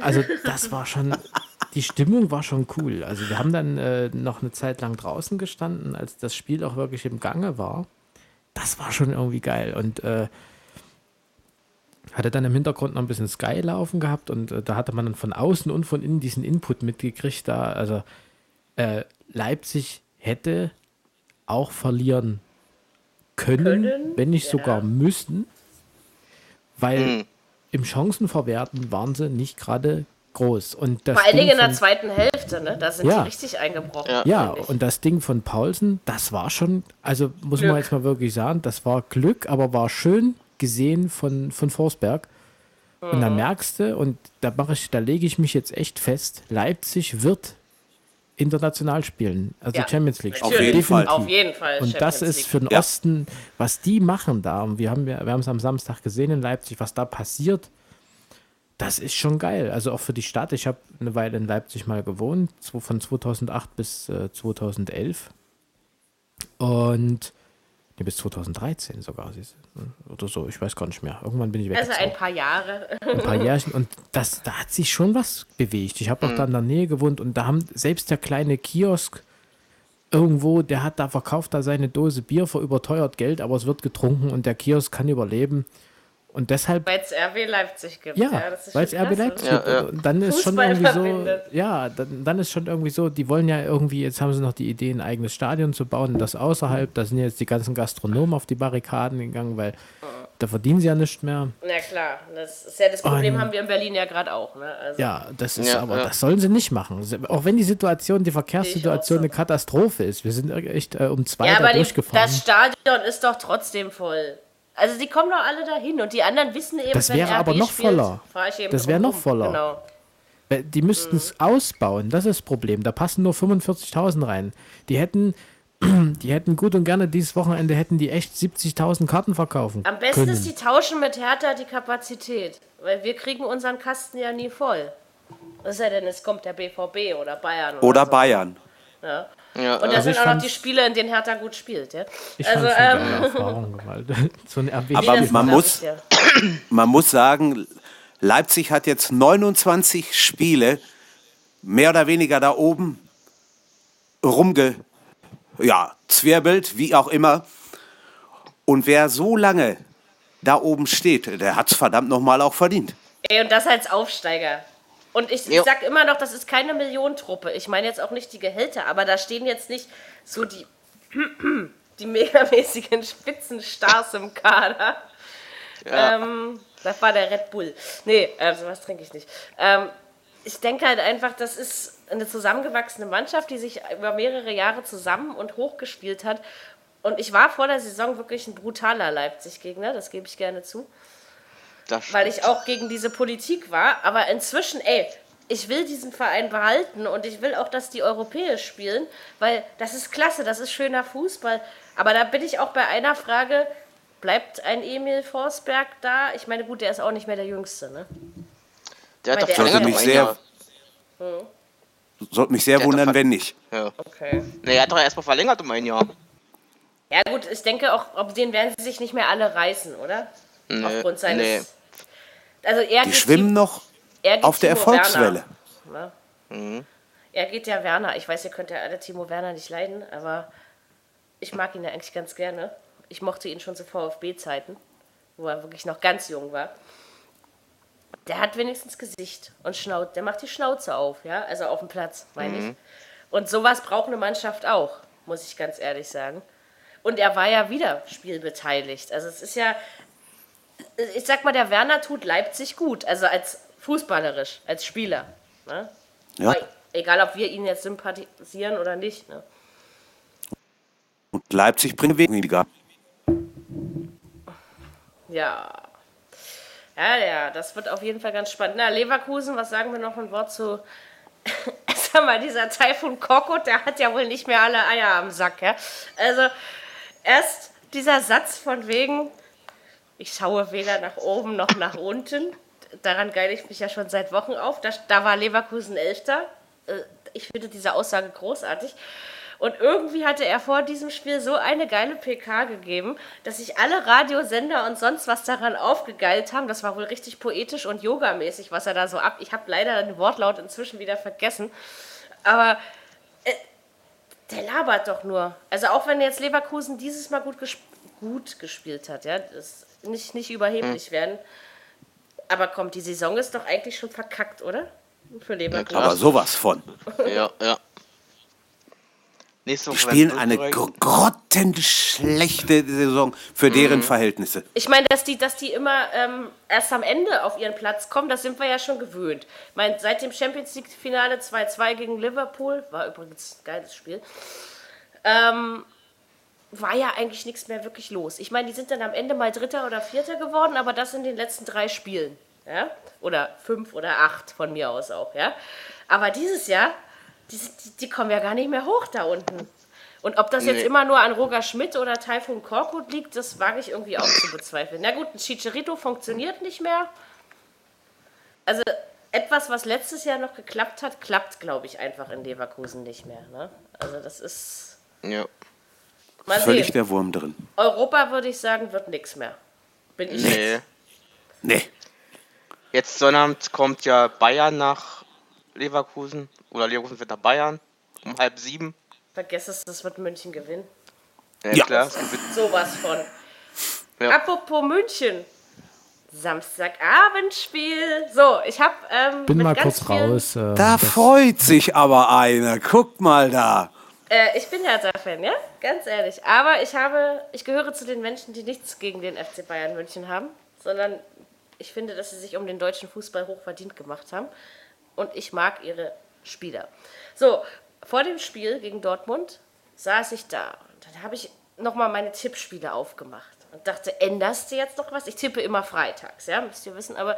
Also das war schon, die Stimmung war schon cool. Also wir haben dann äh, noch eine Zeit lang draußen gestanden, als das Spiel auch wirklich im Gange war. Das war schon irgendwie geil und äh, hatte dann im Hintergrund noch ein bisschen Sky laufen gehabt und äh, da hatte man dann von außen und von innen diesen Input mitgekriegt. Da also äh, Leipzig hätte auch verlieren können, können? wenn nicht ja. sogar müssen. weil mhm. im Chancenverwerten waren sie nicht gerade groß. Und das Vor allen Dingen in der zweiten Hälfte, ne? Da sind ja. die richtig eingebrochen. Ja, ja und das Ding von Paulsen, das war schon, also muss Glück. man jetzt mal wirklich sagen, das war Glück, aber war schön gesehen von, von Forsberg. Mhm. Und da mhm. merkst du, und da mache ich, da lege ich mich jetzt echt fest, Leipzig wird international spielen, also ja, Champions League. Auf jeden, Fall. Auf jeden Fall. Und Champions das ist League. für den Osten, was die machen da, und wir haben wir haben es am Samstag gesehen in Leipzig, was da passiert, das ist schon geil. Also auch für die Stadt. Ich habe eine Weile in Leipzig mal gewohnt, von 2008 bis äh, 2011. Und nee, bis 2013 sogar. Oder so, ich weiß gar nicht mehr. Irgendwann bin ich weg. Also ein paar Jahre. Ein paar Jährchen. Und das, da hat sich schon was bewegt. Ich habe auch mhm. da in der Nähe gewohnt und da haben selbst der kleine Kiosk irgendwo, der hat da verkauft da seine Dose Bier für überteuert Geld, aber es wird getrunken und der Kiosk kann überleben. Und deshalb. Weil es RB Leipzig gibt. Ja, ja weil es RB Leipzig gibt. Ja, ja. dann ist Fußball schon irgendwie verbindet. so. Ja, dann, dann, ist schon irgendwie so, die wollen ja irgendwie, jetzt haben sie noch die Idee, ein eigenes Stadion zu bauen, das außerhalb, da sind jetzt die ganzen Gastronomen auf die Barrikaden gegangen, weil mhm. da verdienen sie ja nicht mehr. Na klar, das ist ja das Problem, Und, haben wir in Berlin ja gerade auch. Ne? Also. Ja, das ist aber, das sollen sie nicht machen. Auch wenn die Situation, die Verkehrssituation so. eine Katastrophe ist. Wir sind echt äh, um zwei ja, da durchgefahren. Die, das Stadion ist doch trotzdem voll. Also die kommen doch alle dahin und die anderen wissen eben, das wäre aber noch spielt, voller. Das wäre noch voller. Genau. Die müssten es mhm. ausbauen, das ist das Problem. Da passen nur 45.000 rein. Die hätten, die hätten gut und gerne dieses Wochenende hätten die echt 70.000 Karten verkaufen. Am besten können. ist, die tauschen mit Hertha die Kapazität, weil wir kriegen unseren Kasten ja nie voll. Es sei denn, es kommt der BVB oder Bayern. Oder, oder so. Bayern. Ja. Ja, und das also sind auch noch die Spiele, in denen Hertha gut spielt. Ja? Ich also, ähm, Erfahrung, so Aber man muss, ja. man muss sagen, Leipzig hat jetzt 29 Spiele mehr oder weniger da oben rumge, ja, zwirbelt, wie auch immer. Und wer so lange da oben steht, der hat es verdammt nochmal auch verdient. Ey, und das als Aufsteiger. Und ich, ich sag immer noch, das ist keine Millionentruppe. Ich meine jetzt auch nicht die Gehälter, aber da stehen jetzt nicht so die, die megamäßigen Spitzenstars im Kader. Ja. Ähm, das war der Red Bull. Nee, also was trinke ich nicht. Ähm, ich denke halt einfach, das ist eine zusammengewachsene Mannschaft, die sich über mehrere Jahre zusammen und hochgespielt hat. Und ich war vor der Saison wirklich ein brutaler Leipzig-Gegner, das gebe ich gerne zu weil ich auch gegen diese Politik war. Aber inzwischen, ey, ich will diesen Verein behalten und ich will auch, dass die europäisch spielen, weil das ist klasse, das ist schöner Fußball. Aber da bin ich auch bei einer Frage, bleibt ein Emil Forsberg da? Ich meine, gut, der ist auch nicht mehr der Jüngste, ne? Der hat doch verlängert mich sehr, hm. Sollte mich sehr der wundern, wenn nicht. Ja. Okay. Nee, er hat doch erstmal verlängert um ein Jahr. Ja gut, ich denke auch, ob den werden sie sich nicht mehr alle reißen, oder? Nee, Aufgrund seines. Nee. Also er die schwimmen die, noch auf der Timo Erfolgswelle. Werner, ne? mhm. Er geht ja Werner. Ich weiß, ihr könnt ja alle Timo Werner nicht leiden, aber ich mag ihn ja eigentlich ganz gerne. Ich mochte ihn schon zu VfB-Zeiten, wo er wirklich noch ganz jung war. Der hat wenigstens Gesicht und Schnauz. Der macht die Schnauze auf, ja, also auf dem Platz, meine mhm. ich. Und sowas braucht eine Mannschaft auch, muss ich ganz ehrlich sagen. Und er war ja wieder spielbeteiligt. Also es ist ja, ich sag mal, der Werner tut Leipzig gut, also als fußballerisch, als Spieler. Ne? Ja. Aber egal, ob wir ihn jetzt sympathisieren oder nicht. Ne? Und Leipzig bringt weniger. Ja. Ja, ja, das wird auf jeden Fall ganz spannend. Na, Leverkusen, was sagen wir noch ein Wort zu. Sag mal, dieser Taifun Korkut, der hat ja wohl nicht mehr alle Eier am Sack, ja? Also, erst dieser Satz von wegen, ich schaue weder nach oben noch nach unten. Daran geile ich mich ja schon seit Wochen auf. Da, da war Leverkusen Elfter. Äh, ich finde diese Aussage großartig. Und irgendwie hatte er vor diesem Spiel so eine geile PK gegeben, dass sich alle Radiosender und sonst was daran aufgegeilt haben. Das war wohl richtig poetisch und yogamäßig, was er da so ab. Ich habe leider den Wortlaut inzwischen wieder vergessen. Aber äh, der labert doch nur. Also auch wenn jetzt Leverkusen dieses Mal gut, gesp gut gespielt hat, ja, das nicht, nicht überheblich hm. werden. Aber kommt, die Saison ist doch eigentlich schon verkackt, oder? Für Leverkusen. Ja, aber sowas von. ja, ja. Nächste Die Woche spielen werden eine grottenschlechte Saison für deren Verhältnisse. Ich meine, dass die, dass die immer ähm, erst am Ende auf ihren Platz kommen, das sind wir ja schon gewöhnt. Ich meine, seit dem Champions League-Finale 2-2 gegen Liverpool, war übrigens ein geiles Spiel, ähm, war ja eigentlich nichts mehr wirklich los. Ich meine, die sind dann am Ende mal Dritter oder Vierter geworden, aber das in den letzten drei Spielen. Ja? Oder fünf oder acht von mir aus auch. Ja? Aber dieses Jahr, die, die, kommen ja gar nicht mehr hoch da unten. Und ob das jetzt Nee. immer nur an Roger Schmidt oder Taifun Korkut liegt, das wage ich irgendwie auch zu bezweifeln. Na gut, ein Chicharito funktioniert nicht mehr. Also etwas, was letztes Jahr noch geklappt hat, klappt, glaube ich, einfach in Leverkusen nicht mehr. Ne? Also das ist... Ja. Mal Völlig sehen. der Wurm drin. Europa, würde ich sagen, wird nichts mehr. Bin ich Nee. Nee. Jetzt Sonnabend kommt ja Bayern nach Leverkusen. Oder Leverkusen wird nach Bayern. Um halb sieben. Vergesst es, das wird München gewinnen. Ja, Ja. klar. es gewinnt- Sowas von. Ja. Apropos München. Samstagabendspiel. So, ich habe ähm, Bin mit mal ganz kurz raus. Äh, Da freut sich aber einer. Guck mal da. Äh, ich bin Hertha-Fan, ja? Ganz ehrlich. Aber ich habe, ich gehöre zu den Menschen, die nichts gegen den FC Bayern München haben, sondern ich finde, dass sie sich um den deutschen Fußball hochverdient gemacht haben. Und ich mag ihre Spieler. So, vor dem Spiel gegen Dortmund saß ich da. Und dann habe ich nochmal meine Tippspiele aufgemacht und dachte, änderst du jetzt noch was? Ich tippe immer freitags, ja, müsst ihr wissen, aber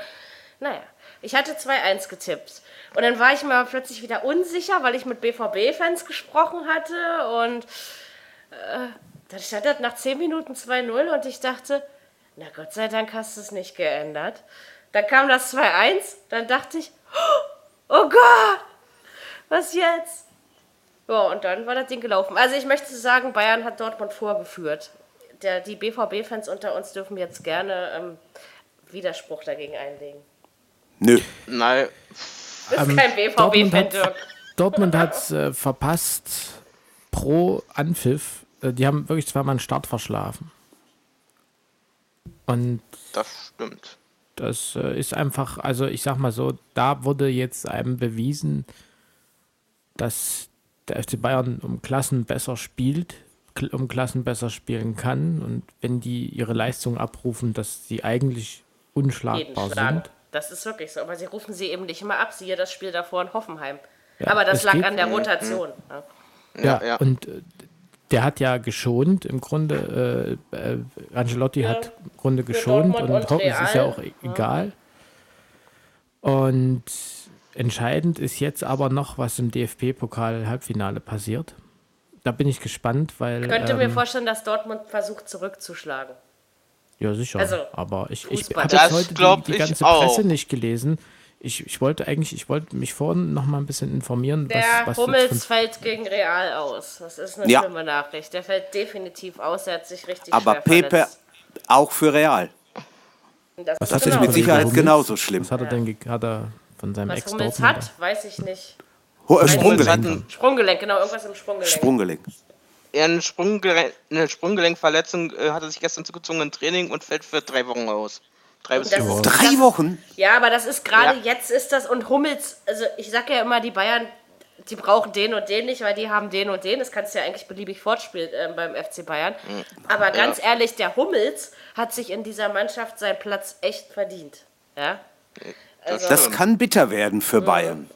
naja, ich hatte 2-1 getippt. Und dann war ich aber plötzlich wieder unsicher, weil ich mit BVB-Fans gesprochen hatte und äh, dann stand das nach 10 Minuten 2-0 und ich dachte, na Gott sei Dank hast du es nicht geändert. Dann kam das 2-1, dann dachte ich, oh Gott, was jetzt? Ja, und dann war das Ding gelaufen. Also ich möchte sagen, Bayern hat Dortmund vorgeführt. Der, die BVB-Fans unter uns dürfen jetzt gerne ähm, Widerspruch dagegen einlegen. Nö. Nein. Bist Ähm, kein Dortmund BVB-Fan. Dortmund hat äh, verpasst pro Anpfiff. Äh, die haben wirklich zweimal einen Start verschlafen. Und Das stimmt. das äh, ist einfach, also ich sag mal so, da wurde jetzt einem bewiesen, dass der FC Bayern um Klassen besser spielt, kl- um Klassen besser spielen kann. Und wenn die ihre Leistung abrufen, dass sie eigentlich unschlagbar sind. Das ist wirklich so. Aber sie rufen sie eben nicht immer ab. Siehe das Spiel davor in Hoffenheim. Ja, Aber das lag geht- an der Rotation. ne? Ja, Ja, ja. und äh, der hat ja geschont, im Grunde, äh, äh, Angelotti hat im Grunde geschont und und Hopp, es ist ja auch e- egal. Und entscheidend ist jetzt aber noch, was im DFB-Pokal-Halbfinale passiert. Da bin ich gespannt, weil. Ich könnte ähm, mir vorstellen, dass Dortmund versucht zurückzuschlagen. Ja, sicher. also, aber ich, ich habe Das jetzt heute die, die ich ganze auch. Presse nicht gelesen. Ich, ich wollte eigentlich, ich wollte mich vorhin noch mal ein bisschen informieren, Der was, was Hummels fällt gegen Real aus. Das ist eine Ja. schlimme Nachricht. Der fällt definitiv aus. Er hat sich richtig Aber schwer Pepe verletzt. auch für Real. Das, Was ist Das Genau. ist mit? Sicherheit genauso schlimm. was hat er denn hat er von seinem Was ex Hummels hat, weiß ich nicht. Ho- Sprunggelenk. ein, Sprunggelenk, genau, irgendwas im Sprunggelenk. Sprunggelenk. Er eine, Sprunggelenk, eine Sprunggelenkverletzung äh, hat er sich gestern zugezogen im Training und fällt für drei Wochen aus. Drei bis vier ist- Wochen. Drei Wochen? Ja, aber das ist gerade Ja. jetzt ist das und Hummels, also ich sag ja immer, die Bayern, die brauchen den und den nicht, weil die haben den und den. Das kannst du ja eigentlich beliebig fortspielen ähm, beim FC Bayern. Aber ganz ehrlich, der Hummels hat sich in dieser Mannschaft seinen Platz echt verdient. Ja? Also, Das kann bitter werden für Bayern.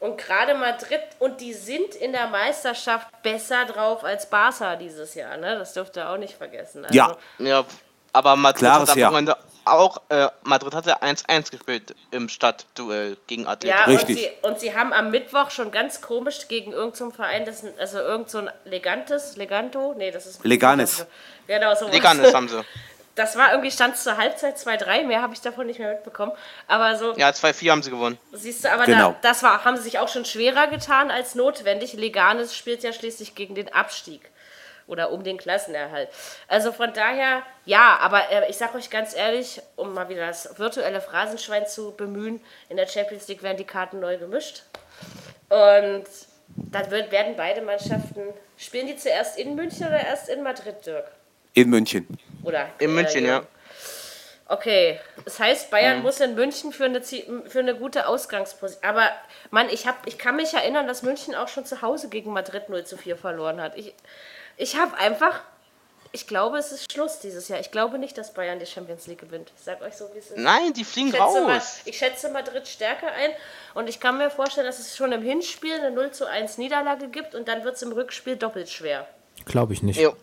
Und gerade Madrid, und die sind in der Meisterschaft besser drauf als Barca dieses Jahr. Ne? Das dürft ihr auch nicht vergessen. Also, Ja. Ja, aber Madrid Klares hat am Ja. Auch, äh, Madrid hatte 1-1 gespielt im Stadtduell gegen Atletico. Ja, und Richtig. sie, und sie haben am Mittwoch schon ganz komisch gegen irgendeinen Verein, das, also irgend so ein Legantes, Leganto? Nee, das ist. Leganes. Genau, so Leganes haben sie. Das war irgendwie, stand zur Halbzeit 2-3, mehr habe ich davon nicht mehr mitbekommen. Aber so, Ja, 2-4 haben sie gewonnen. siehst du, aber Genau. da, das war, haben sie sich auch schon schwerer getan als notwendig. Leganes spielt ja schließlich gegen den Abstieg oder um den Klassenerhalt. Also von daher, ja, aber äh, ich sage euch ganz ehrlich, um mal wieder das virtuelle Phrasenschwein zu bemühen, in der Champions League werden die Karten neu gemischt. Und dann wird, werden beide Mannschaften, spielen die zuerst in München oder erst in Madrid, Dirk? In München. Oder, In München, ja. Okay, das heißt, Bayern mhm. muss in München für eine, für eine gute Ausgangsposition. Aber Mann, ich, hab, ich kann mich erinnern, dass München auch schon zu Hause gegen Madrid 0 zu 4 verloren hat. Ich, ich habe einfach, ich glaube, es ist Schluss dieses Jahr. Ich glaube nicht, dass Bayern die Champions League gewinnt. Ich sag euch so, wie es ist. Nein, die fliegen ich raus. Mal, ich schätze Madrid stärker ein und ich kann mir vorstellen, dass es schon im Hinspiel eine 0 zu 1 Niederlage gibt und dann wird es im Rückspiel doppelt schwer. Glaube ich nicht. Jo.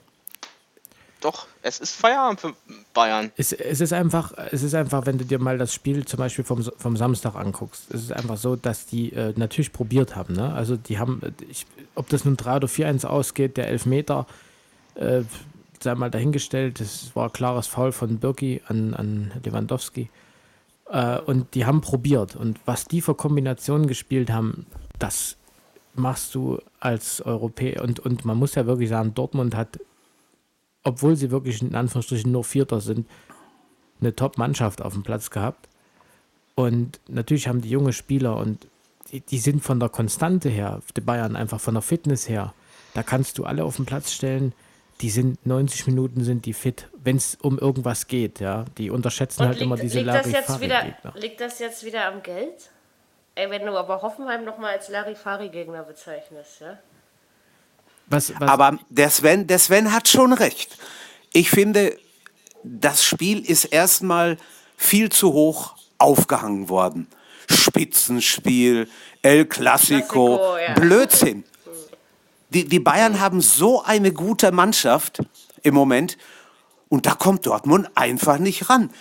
Doch, es ist Feierabend für Bayern. Es, es, ist einfach, es ist einfach, wenn du dir mal das Spiel zum Beispiel vom, vom Samstag anguckst, es ist einfach so, dass die äh, natürlich probiert haben. Ne? Also die haben, ich, ob das nun 3 oder 4-1 ausgeht, der Elfmeter, äh, sei mal dahingestellt, das war ein klares Foul von Birki an, an Lewandowski. Äh, und die haben probiert. Und was die für Kombinationen gespielt haben, das machst du als Europäer. Und, und man muss ja wirklich sagen, Dortmund hat obwohl sie wirklich in Anführungsstrichen nur Vierter sind, eine Top-Mannschaft auf dem Platz gehabt. Und natürlich haben die junge Spieler und die, die, sind von der Konstante her, die Bayern einfach von der Fitness her, da kannst du alle auf den Platz stellen. Die sind 90 Minuten sind die fit, wenn es um irgendwas geht, ja. Die unterschätzen und halt liegt, immer diese liegt das jetzt wieder, Liegt das jetzt wieder am Geld? Ey, wenn du aber Hoffenheim nochmal als Larifari-Gegner bezeichnest, ja? Was, was? Aber der Sven, der Sven hat schon recht. Ich finde, das Spiel ist erstmal viel zu hoch aufgehangen worden. Spitzenspiel, El Clasico, Classico, ja. Blödsinn. Die, die Bayern haben so eine gute Mannschaft im Moment und da kommt Dortmund einfach nicht ran.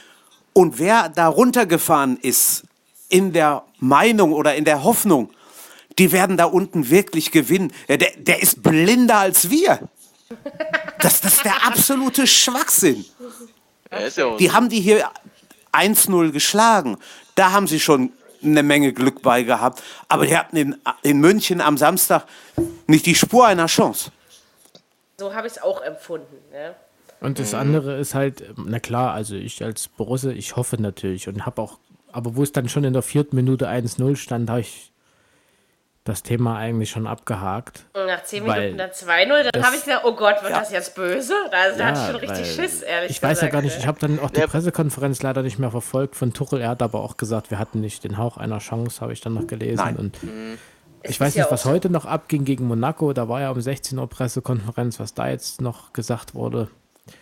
Und wer da runtergefahren ist in der Meinung oder in der Hoffnung, die werden da unten wirklich gewinnen. Der, der ist blinder als wir. Das, das ist der absolute Schwachsinn. Die haben die hier 1-0 geschlagen. Da haben sie schon eine Menge Glück bei gehabt. Aber die hatten in, in München am Samstag nicht die Spur einer Chance. So habe ich es auch empfunden. Ja. Und das andere ist halt, na klar, also ich als Borusse, ich hoffe natürlich und habe auch, aber wo es dann schon in der vierten Minute 1-0 stand, habe ich das Thema eigentlich schon abgehakt. Und nach 10 Minuten dann 2-0, dann habe ich gesagt, oh Gott, wird ja. das jetzt böse? Da ja, hatte ich schon richtig Schiss, ehrlich Ich gesagt, weiß ja gar nicht, ich habe dann auch die ja. Pressekonferenz leider nicht mehr verfolgt von Tuchel. Er hat aber auch gesagt, wir hatten nicht den Hauch einer Chance, habe ich dann noch gelesen. Nein. Und mhm. ich weiß nicht, was heute noch abging gegen Monaco. Da war ja um 16 Uhr Pressekonferenz, was da jetzt noch gesagt wurde.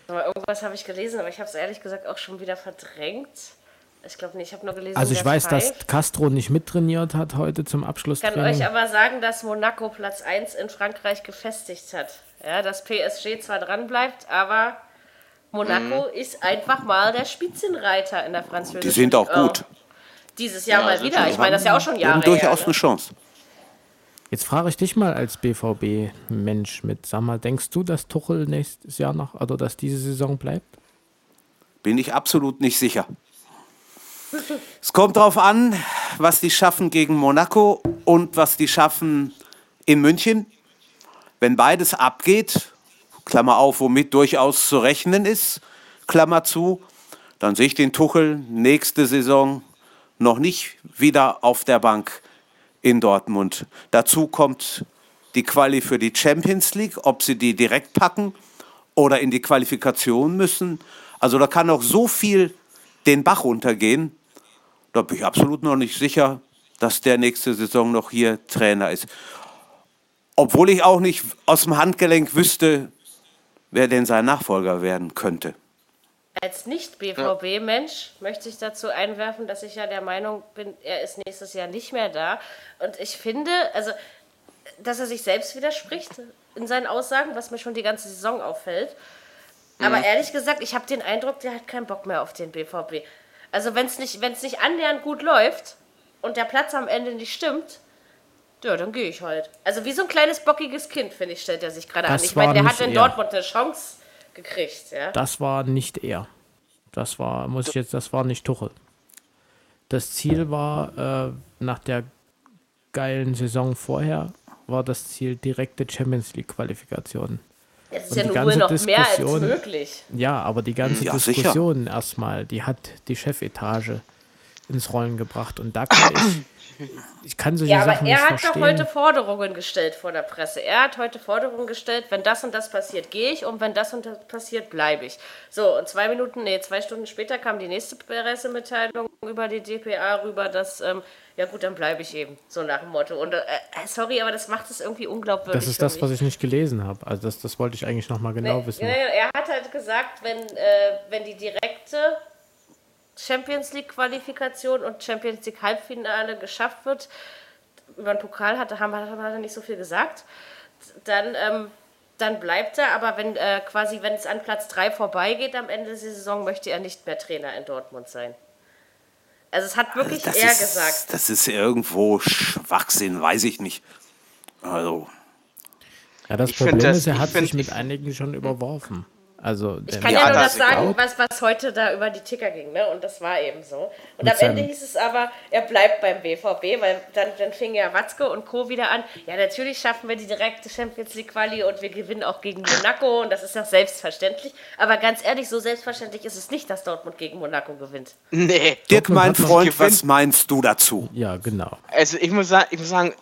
Aber irgendwas habe ich gelesen, aber ich habe es ehrlich gesagt auch schon wieder verdrängt. Ich glaube nicht, ich habe nur gelesen. Also ich weiß, pfeift. dass Castro nicht mittrainiert hat heute zum Abschluss. Ich kann euch aber sagen, dass Monaco Platz 1 in Frankreich gefestigt hat. Ja, dass PSG zwar dran bleibt, aber Monaco mhm. ist einfach mal der Spitzenreiter in der französischen Die sind auch oh. gut. Dieses Jahr ja, mal wieder. Ich meine, das ist ja auch schon Jahre. Die haben durchaus her, ne? eine Chance. Jetzt frage ich dich mal als BVB-Mensch mit, sag mal, denkst du, dass Tuchel nächstes Jahr noch oder dass diese Saison bleibt? Bin ich absolut nicht sicher. Es kommt darauf an, was die schaffen gegen Monaco und was die schaffen in München. Wenn beides abgeht, Klammer auf, womit durchaus zu rechnen ist, Klammer zu, dann sehe ich den Tuchel nächste Saison noch nicht wieder auf der Bank in Dortmund. Dazu kommt die Quali für die Champions League, ob sie die direkt packen oder in die Qualifikation müssen. Also da kann auch so viel den Bach runtergehen. Da bin ich absolut noch nicht sicher, dass der nächste Saison noch hier Trainer ist. Obwohl ich auch nicht aus dem Handgelenk wüsste, wer denn sein Nachfolger werden könnte. Als Nicht-BVB-Mensch möchte ich dazu einwerfen, dass ich ja der Meinung bin, er ist nächstes Jahr nicht mehr da. Und ich finde, also, dass er sich selbst widerspricht in seinen Aussagen, was mir schon die ganze Saison auffällt. Aber mhm. ehrlich gesagt, ich habe den Eindruck, der hat keinen Bock mehr auf den BVB. Also wenn es nicht, nicht annähernd gut läuft und der Platz am Ende nicht stimmt, ja, dann gehe ich halt. Also wie so ein kleines bockiges Kind, finde ich, stellt er sich gerade an. Ich meine, der hat in Dortmund eine Chance gekriegt. Ja? Das war nicht er. Das war, muss ich jetzt, das war nicht Tuchel. Das Ziel war, äh, nach der geilen Saison vorher, war das Ziel direkte Champions League Qualifikation. Es ist und ja nur noch mehr als möglich. Ja, aber die ganze ja, Diskussion erstmal, die hat die Chefetage ins Rollen gebracht. Und da kann ich ich kann solche ja, aber Sachen er nicht hat verstehen. doch heute Forderungen gestellt vor der Presse. Er hat heute Forderungen gestellt, wenn das und das passiert, gehe ich und wenn das und das passiert, bleibe ich. So, und zwei Minuten, nee, zwei Stunden später kam die nächste Pressemitteilung über die DPA rüber, dass, ähm, ja gut, dann bleibe ich eben, so nach dem Motto. Und äh, sorry, aber das macht es irgendwie unglaubwürdig. Das ist das, was ich nicht gelesen habe. Also das, das wollte ich eigentlich nochmal genau nee, wissen. Ja, er hat halt gesagt, wenn, äh, wenn die direkte Champions League Qualifikation und Champions League Halbfinale geschafft wird, über den Pokal hat, haben, hat er nicht so viel gesagt, dann, ähm, dann bleibt er. Aber wenn äh, quasi, wenn es an Platz 3 vorbeigeht am Ende der Saison, möchte er nicht mehr Trainer in Dortmund sein. Also es hat wirklich das er ist, gesagt. Das ist irgendwo Schwachsinn, weiß ich nicht. Also, Ja, das Ich Problem das- ist, er hat sich mit einigen schon überworfen. Also, Ich der- kann Ja, ja, nur das sagen, was, was heute da über die Ticker ging, ne? Und das war eben so. Und Mit am Ende hieß es aber, er bleibt beim BVB, weil dann, dann fing ja Watzke und Co. wieder an. Ja, natürlich schaffen wir die direkte Champions League Quali und wir gewinnen auch gegen Monaco und das ist ja selbstverständlich. Aber ganz ehrlich, so selbstverständlich ist es nicht, dass Dortmund gegen Monaco gewinnt. Nee. Dirk, mein Freund, gewinnt. was meinst du dazu? ja, genau. Also ich muss sagen, ich muss sagen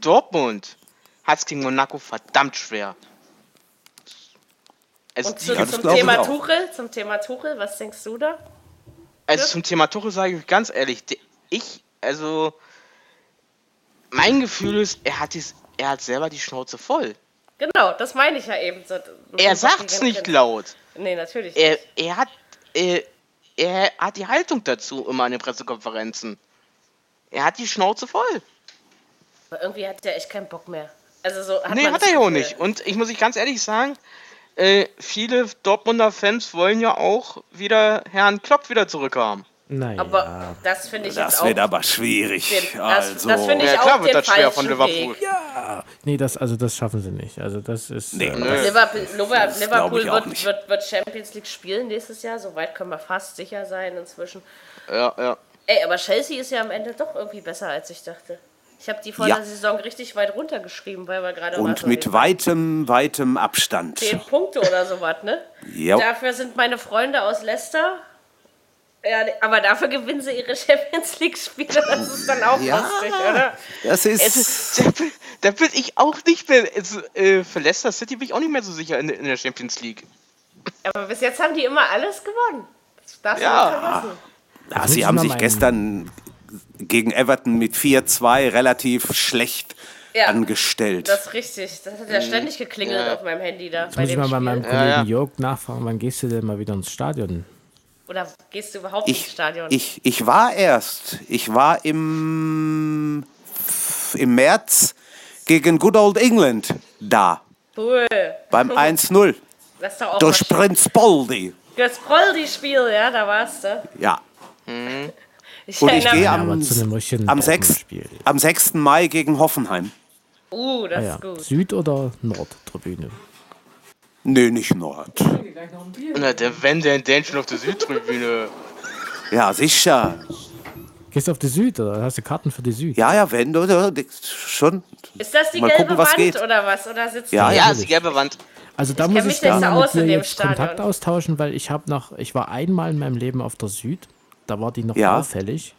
Dortmund hat es gegen Monaco verdammt schwer. Also, Und zu, zum Thema. Tuchel, zum Thema Tuchel, was denkst du da? also zum Thema Tuchel sage ich euch ganz ehrlich, ich, also mein Gefühl ist, er hat, dies, er hat selber die Schnauze voll. Genau, das meine ich ja eben. So, Er sagt's nicht laut. Nee, natürlich Er, nicht. er hat er, er hat die Haltung dazu immer in den Pressekonferenzen. Er hat die Schnauze voll. Aber irgendwie hat er echt keinen Bock mehr. Also so hat nee, hat er ja auch nicht. Und ich muss ich ganz ehrlich sagen, äh, viele Dortmunder Fans wollen ja auch wieder Herrn Klopp wieder zurückhaben. Naja. Aber das finde ich jetzt Das auch. wird aber schwierig. Den, das, also, das finde ich Ja auch klar wird den das schwer von Liverpool. Weg. nee, das, also das schaffen sie nicht. Also das ist. Nee. äh, Nö. Liverpool, Das Liverpool auch wird, wird, wird Champions League spielen nächstes Jahr. Soweit können wir fast sicher sein inzwischen. Ja, ja. Ey, aber Chelsea ist ja am Ende doch irgendwie besser, als ich dachte. Ich habe die vor Ja. der Saison richtig weit runtergeschrieben, weil wir gerade und mit weitem, weitem Abstand. zehn Punkte oder sowas, ne? Ja. Dafür sind meine Freunde aus Leicester. Ja, aber dafür gewinnen sie ihre Champions League-Spiele. Das ist dann auch Ja. lustig, oder? Das ist. Also, da, bin- da bin ich auch nicht mehr. Also, äh, für Leicester City bin ich auch nicht mehr so sicher in, in der Champions League. Aber bis jetzt haben die immer alles gewonnen. Das darfst du Ja. nicht vergessen. ja, muss sie haben sich gestern gegen Everton mit 4-2 relativ schlecht Ja. angestellt. Das ist richtig. Das hat ja ständig geklingelt auf meinem Handy da. Jetzt muss ich mal bei meinem Spiel. Kollegen Ja, ja. Jörg nachfragen, wann gehst du denn mal wieder ins Stadion? Oder gehst du überhaupt ins ich, Stadion? ich, ich war erst, ich war im, im März gegen Good Old England da, cool. beim 1-0 Das ist doch auch durch Prinz Poldi. Das Poldi-Spiel, ja, da warst du. Ja, Ich und ich gehe am, am, 6, Dortmund-Spiel. am 6. Mai gegen Hoffenheim. Uh, das Ah, ja. ist gut. Süd- oder Nordtribüne? Nee, nicht Nord. Na, der wenn der denn schon auf der Südtribüne. Ja, sicher. Gehst du auf die Süd oder hast du Karten für die Süd? Ja, ja, wenn, oder? Schon. Ist das die Mal gelbe gucken, was Wand geht. oder was? Oder sitzt Ja, die? Ja, ist die gelbe Wand. Also da Ich muss ich gerne aus mit in dir dem jetzt Stadion. Kontakt austauschen, weil ich habe noch, ich war einmal in meinem Leben auf der Süd, da war die noch Ja. auffällig.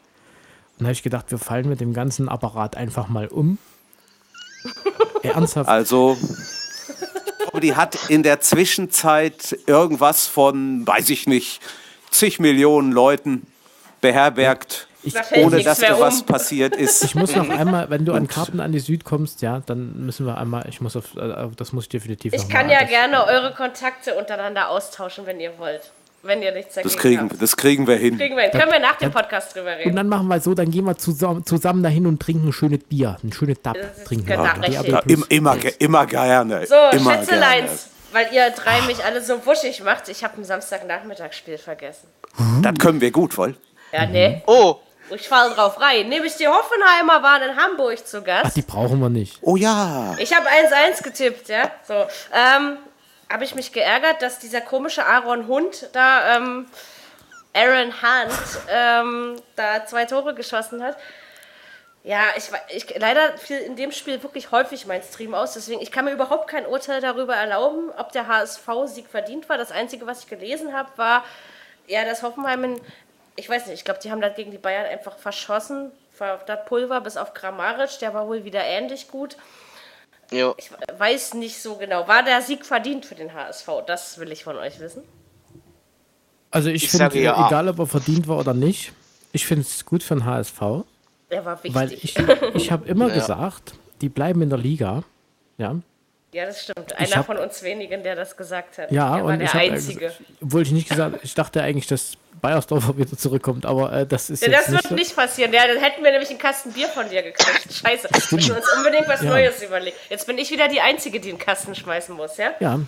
Und da habe ich gedacht, wir fallen mit dem ganzen Apparat einfach mal um. Ernsthaft. Also, ich glaube, die hat in der Zwischenzeit irgendwas von, weiß ich nicht, zig Millionen Leuten beherbergt, Da fällt ohne dass da was um. passiert ist. Ich muss noch einmal, wenn du an Karten an die Süd kommst, ja, dann müssen wir einmal, ich muss auf, äh, das muss ich definitiv Ich noch kann mal, ja das- gerne eure Kontakte untereinander austauschen, wenn ihr wollt. Wenn ihr nichts dagegen Das kriegen, habt. das kriegen wir hin. Kriegen wir hin. Können wir nach dem Podcast drüber Und reden. dann machen wir so, dann gehen wir zusammen, zusammen dahin und trinken ein schönes Bier, ein schönes Dab trinken. genau. Ja, im, immer, ge- immer gerne. So, immer gerne. Schätzeleins, weil ihr drei mich alle so wuschig macht. Ich habe ein Samstagnachmittagsspiel vergessen. Das können wir gut, voll. Ja, nee. Oh, Ich fall drauf rein. Nämlich die Hoffenheimer waren in Hamburg zu Ach, Gast. die brauchen wir nicht. Oh ja. Ich habe 1-1 getippt, ja. So. Ähm, habe ich mich geärgert, dass dieser komische Aaron Hund da, ähm, Aaron Hunt, ähm, da zwei Tore geschossen hat. Ja, ich, ich leider fiel in dem Spiel wirklich häufig mein Stream aus, deswegen ich kann mir überhaupt kein Urteil darüber erlauben, ob der HSV-Sieg verdient war. Das Einzige, was ich gelesen habe, war, ja, dass Hoffenheim in ich weiß nicht, ich glaube, die haben das gegen die Bayern einfach verschossen. Das Pulver bis auf Grammaric, der war wohl wieder ähnlich gut. Jo. Ich weiß nicht so genau. War der Sieg verdient für den HSV? Das will ich von euch wissen. Also ich, Ich finde, ja. egal ob er verdient war oder nicht, ich finde es gut für den HSV, Der war wichtig. weil ich, ich habe immer Ja. gesagt, die bleiben in der Liga. Ja, ja, das stimmt. Einer hab- von uns wenigen, der das gesagt hat. ja der war und der ich Einzige. obwohl ich nicht gesagt, ich dachte eigentlich, dass Bayersdorfer wieder zurückkommt, aber äh, das ist Ja, jetzt das nicht wird so. nicht passieren. Ja, dann hätten wir nämlich einen Kasten Bier von dir gekriegt. Scheiße. Wir müssen uns unbedingt was Ja. Neues überlegen. Jetzt bin ich wieder die Einzige, die einen Kasten schmeißen muss, ja? Ja.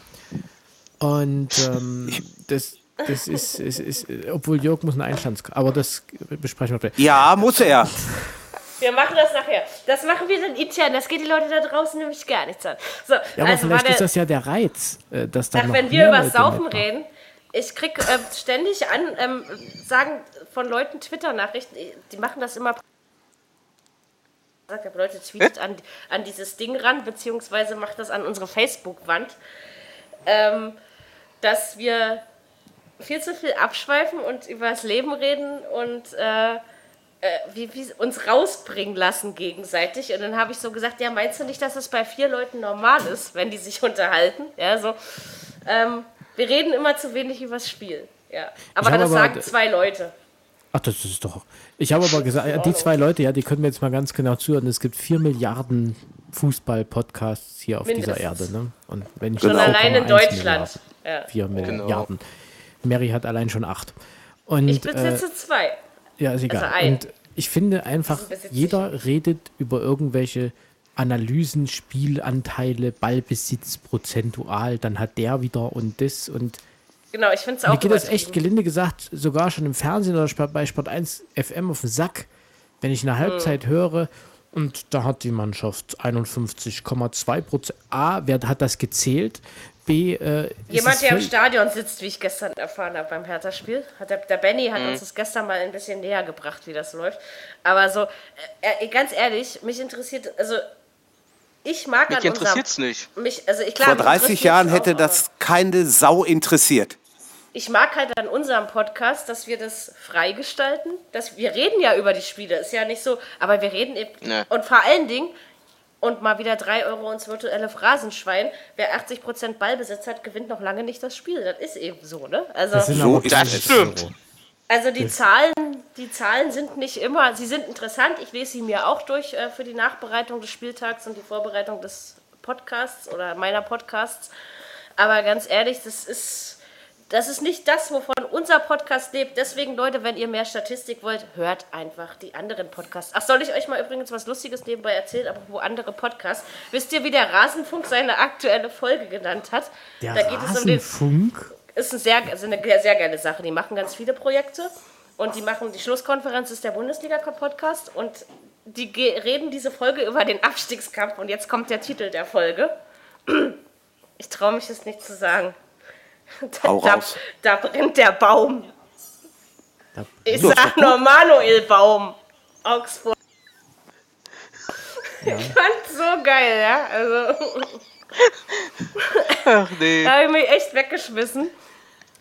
Und ähm, das, das ist, ist, ist, obwohl Jörg muss einen Einstands, aber das besprechen wir gleich. Ja, muss er. Wir machen das nachher. Das machen wir dann intern. Das geht die Leute da draußen nämlich gar nichts an. So, Ja, aber also vielleicht der, ist das ja der Reiz, äh, dass da Ach, noch wenn wir über Leute Saufen mitmachen. reden, ich krieg äh, ständig an, ähm, sagen von Leuten Twitter-Nachrichten, die machen das immer. Sagt der Leute tweetet an, an dieses Ding ran, beziehungsweise macht das an unsere Facebook-Wand, ähm, dass wir viel zu viel abschweifen und über das Leben reden und äh, äh, wie, wie uns rausbringen lassen gegenseitig. Und dann habe ich so gesagt, ja, meinst du nicht, dass es bei vier Leuten normal ist, wenn die sich unterhalten? Ja, so. Ähm, wir reden immer zu wenig über das Spiel. Ja. Aber das aber- sagen zwei Leute. Ach, das ist doch. Ich habe aber gesagt, ja, die zwei Leute, ja, die können mir jetzt mal ganz genau zuhören. Es gibt vier Milliarden Fußball-Podcasts hier auf dieser Mindestens. Erde. Ne? Und wenn ich Schon Genau. allein in 4,1 Deutschland. Milliarden, Ja. Vier Milliarden. Mary hat allein schon acht. Und, Ich äh, besitze zwei. Ja, ist egal. Also ein. Und ich finde einfach, jeder redet über irgendwelche Analysen, Spielanteile, Ballbesitz, prozentual, dann hat der wieder und das und Genau, ich finde es auch mir geht das echt gelinde gesagt, sogar schon im Fernsehen oder bei Sport 1 FM auf den Sack, wenn ich eine Halbzeit Hm. höre und da hat die Mannschaft 51,2 Prozent. A, wer hat das gezählt? B, äh, Jemand, der im Stadion sitzt, wie ich gestern erfahren habe beim Hertha-Spiel. Hat der, der Benny Mhm. hat uns das gestern mal ein bisschen näher gebracht, wie das läuft. Aber so, äh, äh, ganz ehrlich, mich interessiert, also ich mag Mich an unserem... interessiert's nicht. Mich, also ich, klar, Vor mich 30 interessiert Jahren hätte auch, das keine Sau interessiert. ich mag halt an unserem Podcast, dass wir das freigestalten. Dass wir reden ja über die Spiele, ist ja nicht so, aber wir reden eben. Nee. Und vor allen Dingen, und mal wieder 3 Euro ins virtuelle Phrasenschwein, wer 80% Ballbesitz hat, gewinnt noch lange nicht das Spiel. Das ist eben so, ne? Also, Das sind So das stimmt. Euro. also die Zahlen, die Zahlen sind nicht immer, sie sind interessant. Ich lese sie mir auch durch äh, für die Nachbereitung des Spieltags und die Vorbereitung des Podcasts oder meiner Podcasts. Aber ganz ehrlich, das ist, das ist nicht das, wovon unser Podcast lebt. Deswegen, Leute, wenn ihr mehr Statistik wollt, hört einfach die anderen Podcasts. Ach, soll ich euch mal übrigens was Lustiges nebenbei erzählen, aber wo andere Podcasts? Wisst ihr, wie der Rasenfunk seine aktuelle Folge genannt hat? Der da geht es um den Rasenfunk? ist eine sehr, also eine sehr geile Sache. Die machen ganz viele Projekte und die machen die Schlusskonferenz ist der Bundesliga-Podcast und die reden diese Folge über den Abstiegskampf und jetzt kommt der Titel der Folge. Ich traue mich es nicht zu sagen. Da, Hau da, raus. da brennt der Baum. Da- Ich Ja, ist sag nur Manuel Baum. Augsburg. Ich fand's so geil, ja. Also, Ach nee. da habe ich mich echt weggeschmissen.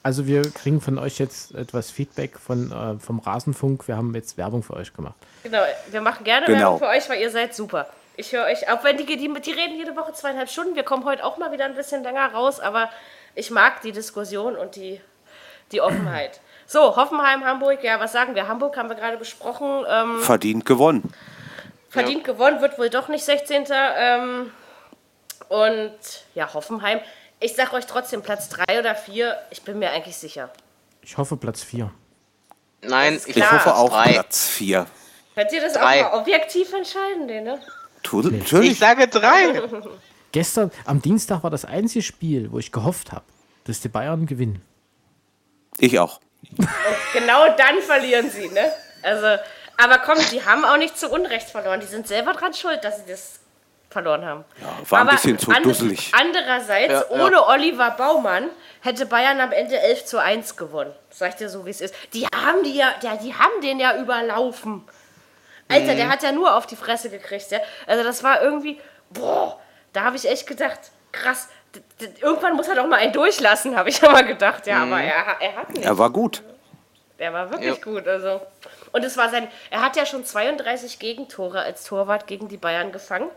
Also wir kriegen von euch jetzt etwas Feedback von, äh, vom Rasenfunk. Wir haben jetzt Werbung für euch gemacht. Genau, wir machen gerne Genau. Werbung für euch, weil ihr seid super. Ich höre euch, auch wenn die, die, die reden jede Woche zweieinhalb Stunden, wir kommen heute auch mal wieder ein bisschen länger raus, aber ich mag die Diskussion und die, die Offenheit. So, Hoffenheim, Hamburg, ja, was sagen wir? Hamburg haben wir gerade besprochen. Ähm, Verdient gewonnen. verdient gewonnen, wird wohl doch nicht 16. Ähm, und ja, Hoffenheim. Ich sag euch trotzdem Platz 3 oder 4, ich bin mir eigentlich sicher. Ich hoffe Platz 4. Nein, ich hoffe auch Drei. Platz 4. Könnt ihr das Drei. auch mal objektiv entscheiden, ne? Natürlich. Ich sage drei. Gestern, am Dienstag war das einzige Spiel, wo ich gehofft habe, dass die Bayern gewinnen. Ich auch. Genau dann verlieren sie, ne? Also, aber komm, die haben auch nicht zu Unrecht verloren. Die sind selber dran schuld, dass sie das verloren haben. war ein aber bisschen zu dusselig. Andererseits, Ja, ja. ohne Oliver Baumann hätte Bayern am Ende 11 zu 1 gewonnen. Sag ich dir so, wie es ist. Die haben, die, ja, ja, die haben den ja überlaufen. Alter, Mhm. der hat ja nur auf die Fresse gekriegt. Ja? Also das war irgendwie, boah, da habe ich echt gedacht, krass. Irgendwann muss er doch mal einen durchlassen, habe ich immer gedacht. Ja, Mhm. aber er, er hat nicht. Er war gut. Der war wirklich ja. gut. Also. Und es war sein. Er hat ja schon 32 Gegentore als Torwart gegen die Bayern gefangen.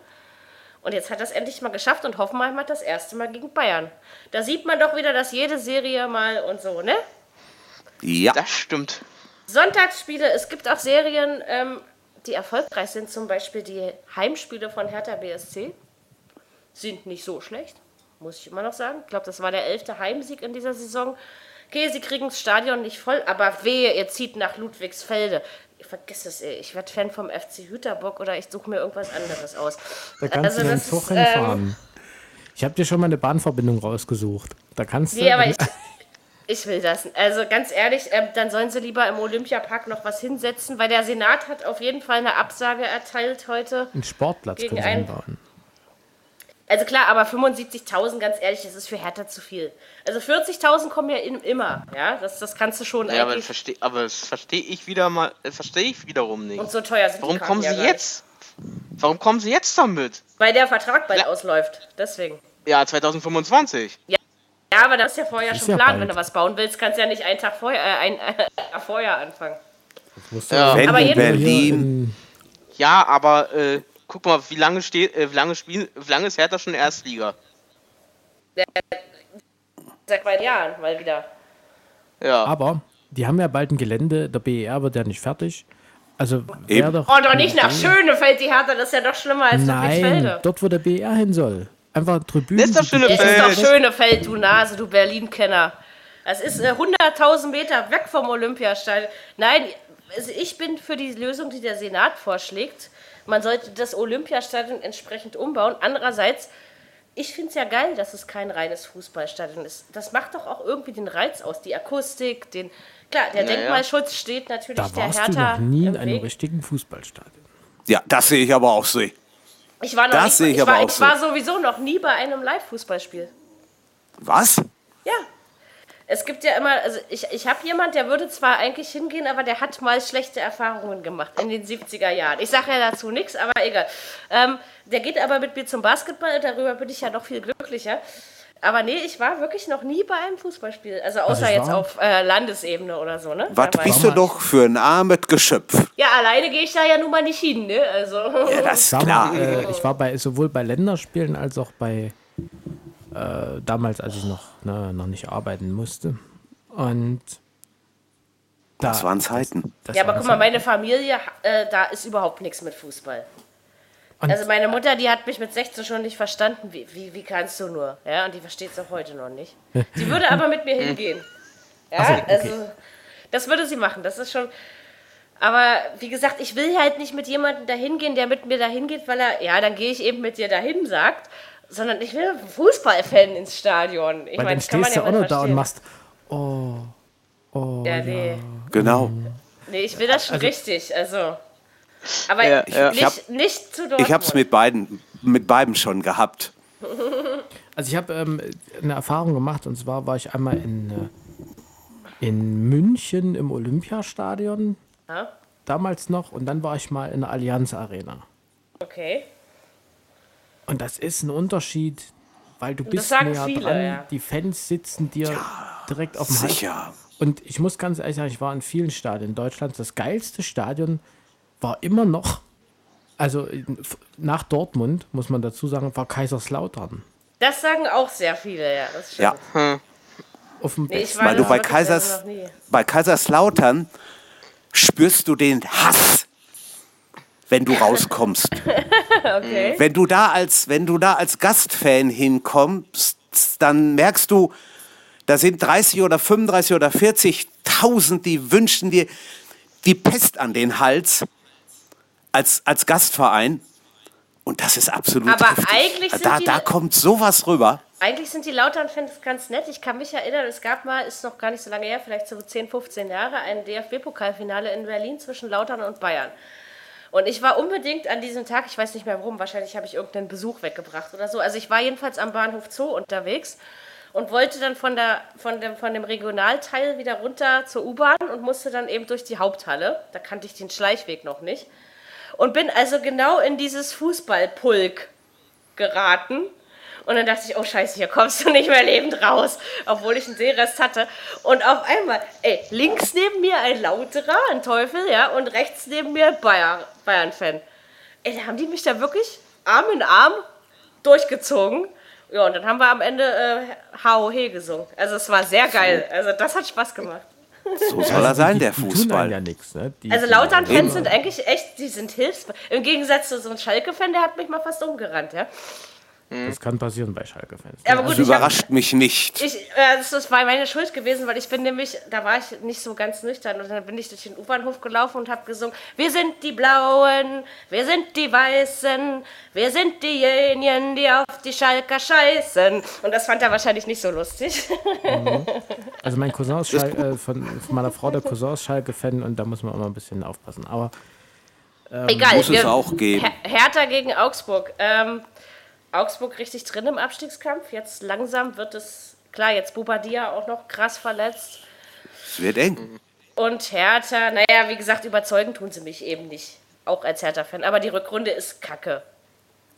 Und jetzt hat er es endlich mal geschafft und Hoffenheim hat das erste Mal gegen Bayern. Da sieht man doch wieder, dass jede Serie mal und so, ne? Ja. Das stimmt. Sonntagsspiele, es gibt auch Serien, ähm, die erfolgreich sind, zum Beispiel die Heimspiele von Hertha BSC. Sind nicht so schlecht, muss ich immer noch sagen. Ich glaube, das war der elfte Heimsieg in dieser Saison. Okay, sie kriegen das Stadion nicht voll, aber wehe, ihr zieht nach Ludwigsfelde. Ich vergiss es, ey. ich werde Fan vom FC Hüterbock oder ich suche mir irgendwas anderes aus. Da kannst also, du den Zug hinfahren. Ähm, ich habe dir schon mal eine Bahnverbindung rausgesucht. Da kannst nee, du. Aber ich, ich will das. Also ganz ehrlich, ähm, dann sollen sie lieber im Olympiapark noch was hinsetzen, weil der Senat hat auf jeden Fall eine Absage erteilt heute. Ein Sportplatz gegen können sie einbauen. Also klar, aber 75.000, ganz ehrlich, das ist für Hertha zu viel. Also 40.000 kommen ja in, immer, ja, das, das kannst du schon ja, aber, versteh, aber das verstehe ich wieder mal, das verstehe ich wiederum nicht. Und so teuer sind Warum die kommen sie ja jetzt? Warum kommen sie jetzt damit? Weil der Vertrag bald ja. ausläuft, deswegen. Ja, 2025. Ja. Ja, aber das ist ja vorher ist schon ja Plan. Bald. Wenn du was bauen willst, kannst du ja nicht einen Tag vorher, äh, ein, äh, vorher anfangen. Ja. Aber in Berlin. Ja, aber äh, guck mal, wie lange steht, äh, wie lange spielen, wie lange ist Hertha schon Erstliga? Seit zwei Jahren mal wieder. Ja. Aber die haben ja bald ein Gelände, der BER wird ja nicht fertig. Also doch oh, doch nicht nach Schönefeld, die Hertha, das ist ja doch schlimmer als Nein, dort wo der BER hin soll. Einfach Tribünen. Das ist doch Schönefeld. Das ist doch Schönefeld, du Nase, du Berlin-Kenner. Das ist äh, 100.000 Meter weg vom Olympiastadion. Nein, also ich bin für die Lösung, die der Senat vorschlägt. Man sollte das Olympiastadion entsprechend umbauen. Andererseits, ich finde es ja geil, dass es kein reines Fußballstadion ist. Das macht doch auch irgendwie den Reiz aus, die Akustik, den. Klar, der naja. Denkmalschutz steht natürlich da der warst Hertha. Du noch nie in einem Weg. richtigen Fußballstadion. Ja, das sehe ich aber auch so. Ich war, noch das nicht, ich, ich, aber war, auch ich war sowieso noch nie bei einem Live-Fußballspiel. Was? Ja, es gibt ja immer, also ich, ich habe jemand, der würde zwar eigentlich hingehen, aber der hat mal schlechte Erfahrungen gemacht in den 70er Jahren. Ich sage ja dazu nichts, aber egal. Ähm, der geht aber mit mir zum Basketball, darüber bin ich ja noch viel glücklicher. Aber nee, ich war wirklich noch nie bei einem Fußballspiel. Also außer also jetzt auf äh, Landesebene oder so, ne? Was bist du doch für ein armes Geschöpf? Ja, alleine gehe ich da ja nun mal nicht hin, ne? Also. Ja, das ist klar. Mal, äh, ich war bei sowohl bei Länderspielen als auch bei äh, damals, als ich noch, ne, noch nicht arbeiten musste. Und da, das waren Zeiten. Das, das ja, aber guck mal, meine Familie, äh, da ist überhaupt nichts mit Fußball. Und also meine Mutter, die hat mich mit 16 schon nicht verstanden. Wie, wie, wie kannst du nur? Ja, und die versteht es auch heute noch nicht. Sie würde aber mit mir hingehen. Ja, so, okay. also das würde sie machen. Das ist schon. Aber wie gesagt, ich will halt nicht mit jemandem dahin gehen, der mit mir dahin geht, weil er, ja, dann gehe ich eben mit dir dahin, sagt sondern ich will Fußballfan ins Stadion. Ich Weil meine, dann stehst du ja auch noch da und machst, oh, oh, ja, nee. Ja. Genau. Nee, ich will das schon also, richtig, also. Aber ja, ich, ja. Nicht, hab, nicht zu Dortmund. Ich habe es mit beiden, mit beiden schon gehabt. Also ich habe ähm, eine Erfahrung gemacht und zwar war ich einmal in, äh, in München im Olympiastadion. Ja? Damals noch und dann war ich mal in der Allianz Arena. Okay. Und das ist ein Unterschied, weil du bist näher viele, dran. Ja. Die Fans sitzen dir ja, direkt auf dem sicher. Hals. Und ich muss ganz ehrlich sagen, ich war in vielen Stadien Deutschlands. Das geilste Stadion war immer noch, also nach Dortmund, muss man dazu sagen, war Kaiserslautern. Das sagen auch sehr viele, ja. Das ja. Hm. Auf dem nee, Weil du bei, Kaisers, bei Kaiserslautern spürst du den Hass wenn du rauskommst. okay. Wenn du da als, wenn du da als Gastfan hinkommst, dann merkst du, da sind 30 oder 35 oder 40.000, die wünschen dir die Pest an den Hals als, als Gastverein. Und das ist absolut Aber heftig. eigentlich sind da, da kommt sowas rüber. Eigentlich sind die Lautern-Fans ganz nett. Ich kann mich erinnern, es gab mal, ist noch gar nicht so lange her, vielleicht so 10, 15 Jahre, ein DFB-Pokalfinale in Berlin zwischen Lautern und Bayern. Und ich war unbedingt an diesem Tag, ich weiß nicht mehr warum, wahrscheinlich habe ich irgendeinen Besuch weggebracht oder so. Also ich war jedenfalls am Bahnhof Zoo unterwegs und wollte dann von, der, von, dem, von dem Regionalteil wieder runter zur U-Bahn und musste dann eben durch die Haupthalle. Da kannte ich den Schleichweg noch nicht. Und bin also genau in dieses Fußballpulk geraten Und dann dachte ich, oh scheiße, hier kommst du nicht mehr lebend raus, obwohl ich einen Seerest hatte. Und auf einmal, ey, links neben mir ein Lauterer, ein Teufel, ja, und rechts neben mir Bayer, Bayern-Fan. Ey, da haben die mich da wirklich Arm in Arm durchgezogen. Ja, und dann haben wir am Ende äh, HOH gesungen. Also es war sehr geil. Also das hat Spaß gemacht. So soll er sein, der Fußball. Ja nix, ne? die, also Lautern-Fans sind eigentlich echt, die sind hilfsbereit. Im Gegensatz zu so einem Schalke-Fan, der hat mich mal fast umgerannt, ja. Das kann passieren bei Schalke-Fans. Ja, aber gut, Das überrascht hab, mich nicht. Ich, äh, das, das war meine Schuld gewesen, weil ich bin nämlich, da war ich nicht so ganz nüchtern und dann bin ich durch den U-Bahnhof gelaufen und habe gesungen, wir sind die Blauen, wir sind die Weißen, wir sind diejenigen, die auf die Schalker scheißen. Und das fand er wahrscheinlich nicht so lustig. Mhm. Also mein Cousin ist Schal äh, von, von, meiner Frau, der Cousin ist Schalke-Fan und da muss man immer ein bisschen aufpassen. Aber ähm, Egal, muss es auch geben. Her Hertha gegen Augsburg. Ähm, Augsburg richtig drin im Abstiegskampf. Jetzt langsam wird es, klar, jetzt Bubadia auch noch krass verletzt. Es wird eng. Und Hertha, naja, wie gesagt, überzeugen tun sie mich eben nicht. Auch als Hertha-Fan. Aber die Rückrunde ist kacke.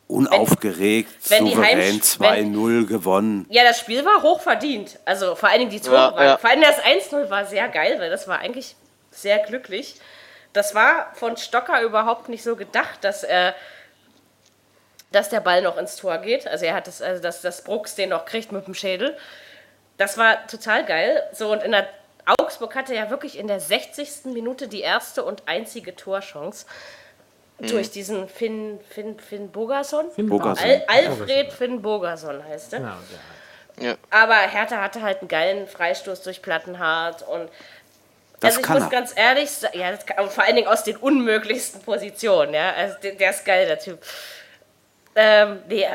Unaufgeregt, wenn, wenn souverän 2-0 gewonnen. Ja, das Spiel war hochverdient. Also vor allen Dingen die Tore ja, waren. Ja. Vor allem das 1-0 war sehr geil, weil das war eigentlich sehr glücklich. Das war von Stocker überhaupt nicht so gedacht, dass er dass der Ball noch ins Tor geht. Also er hat das, also dass, dass Brooks den noch kriegt mit dem Schädel. Das war total geil. So, und in der Augsburg hatte ja wirklich in der 60. Minute die erste und einzige Torchance. Mhm. Durch diesen Finn, Finn, Finn Bogerson? Finn Bogerson. Al Alfred Finn Bogerson heißt er. Genau, ja. Aber Hertha hatte halt einen geilen Freistoß durch Plattenhardt und das also ich kann muss er. ganz ehrlich sagen, ja, kann, vor allen Dingen aus den unmöglichsten Positionen, ja. Also der, der ist geil, der Typ. Ähm, nee,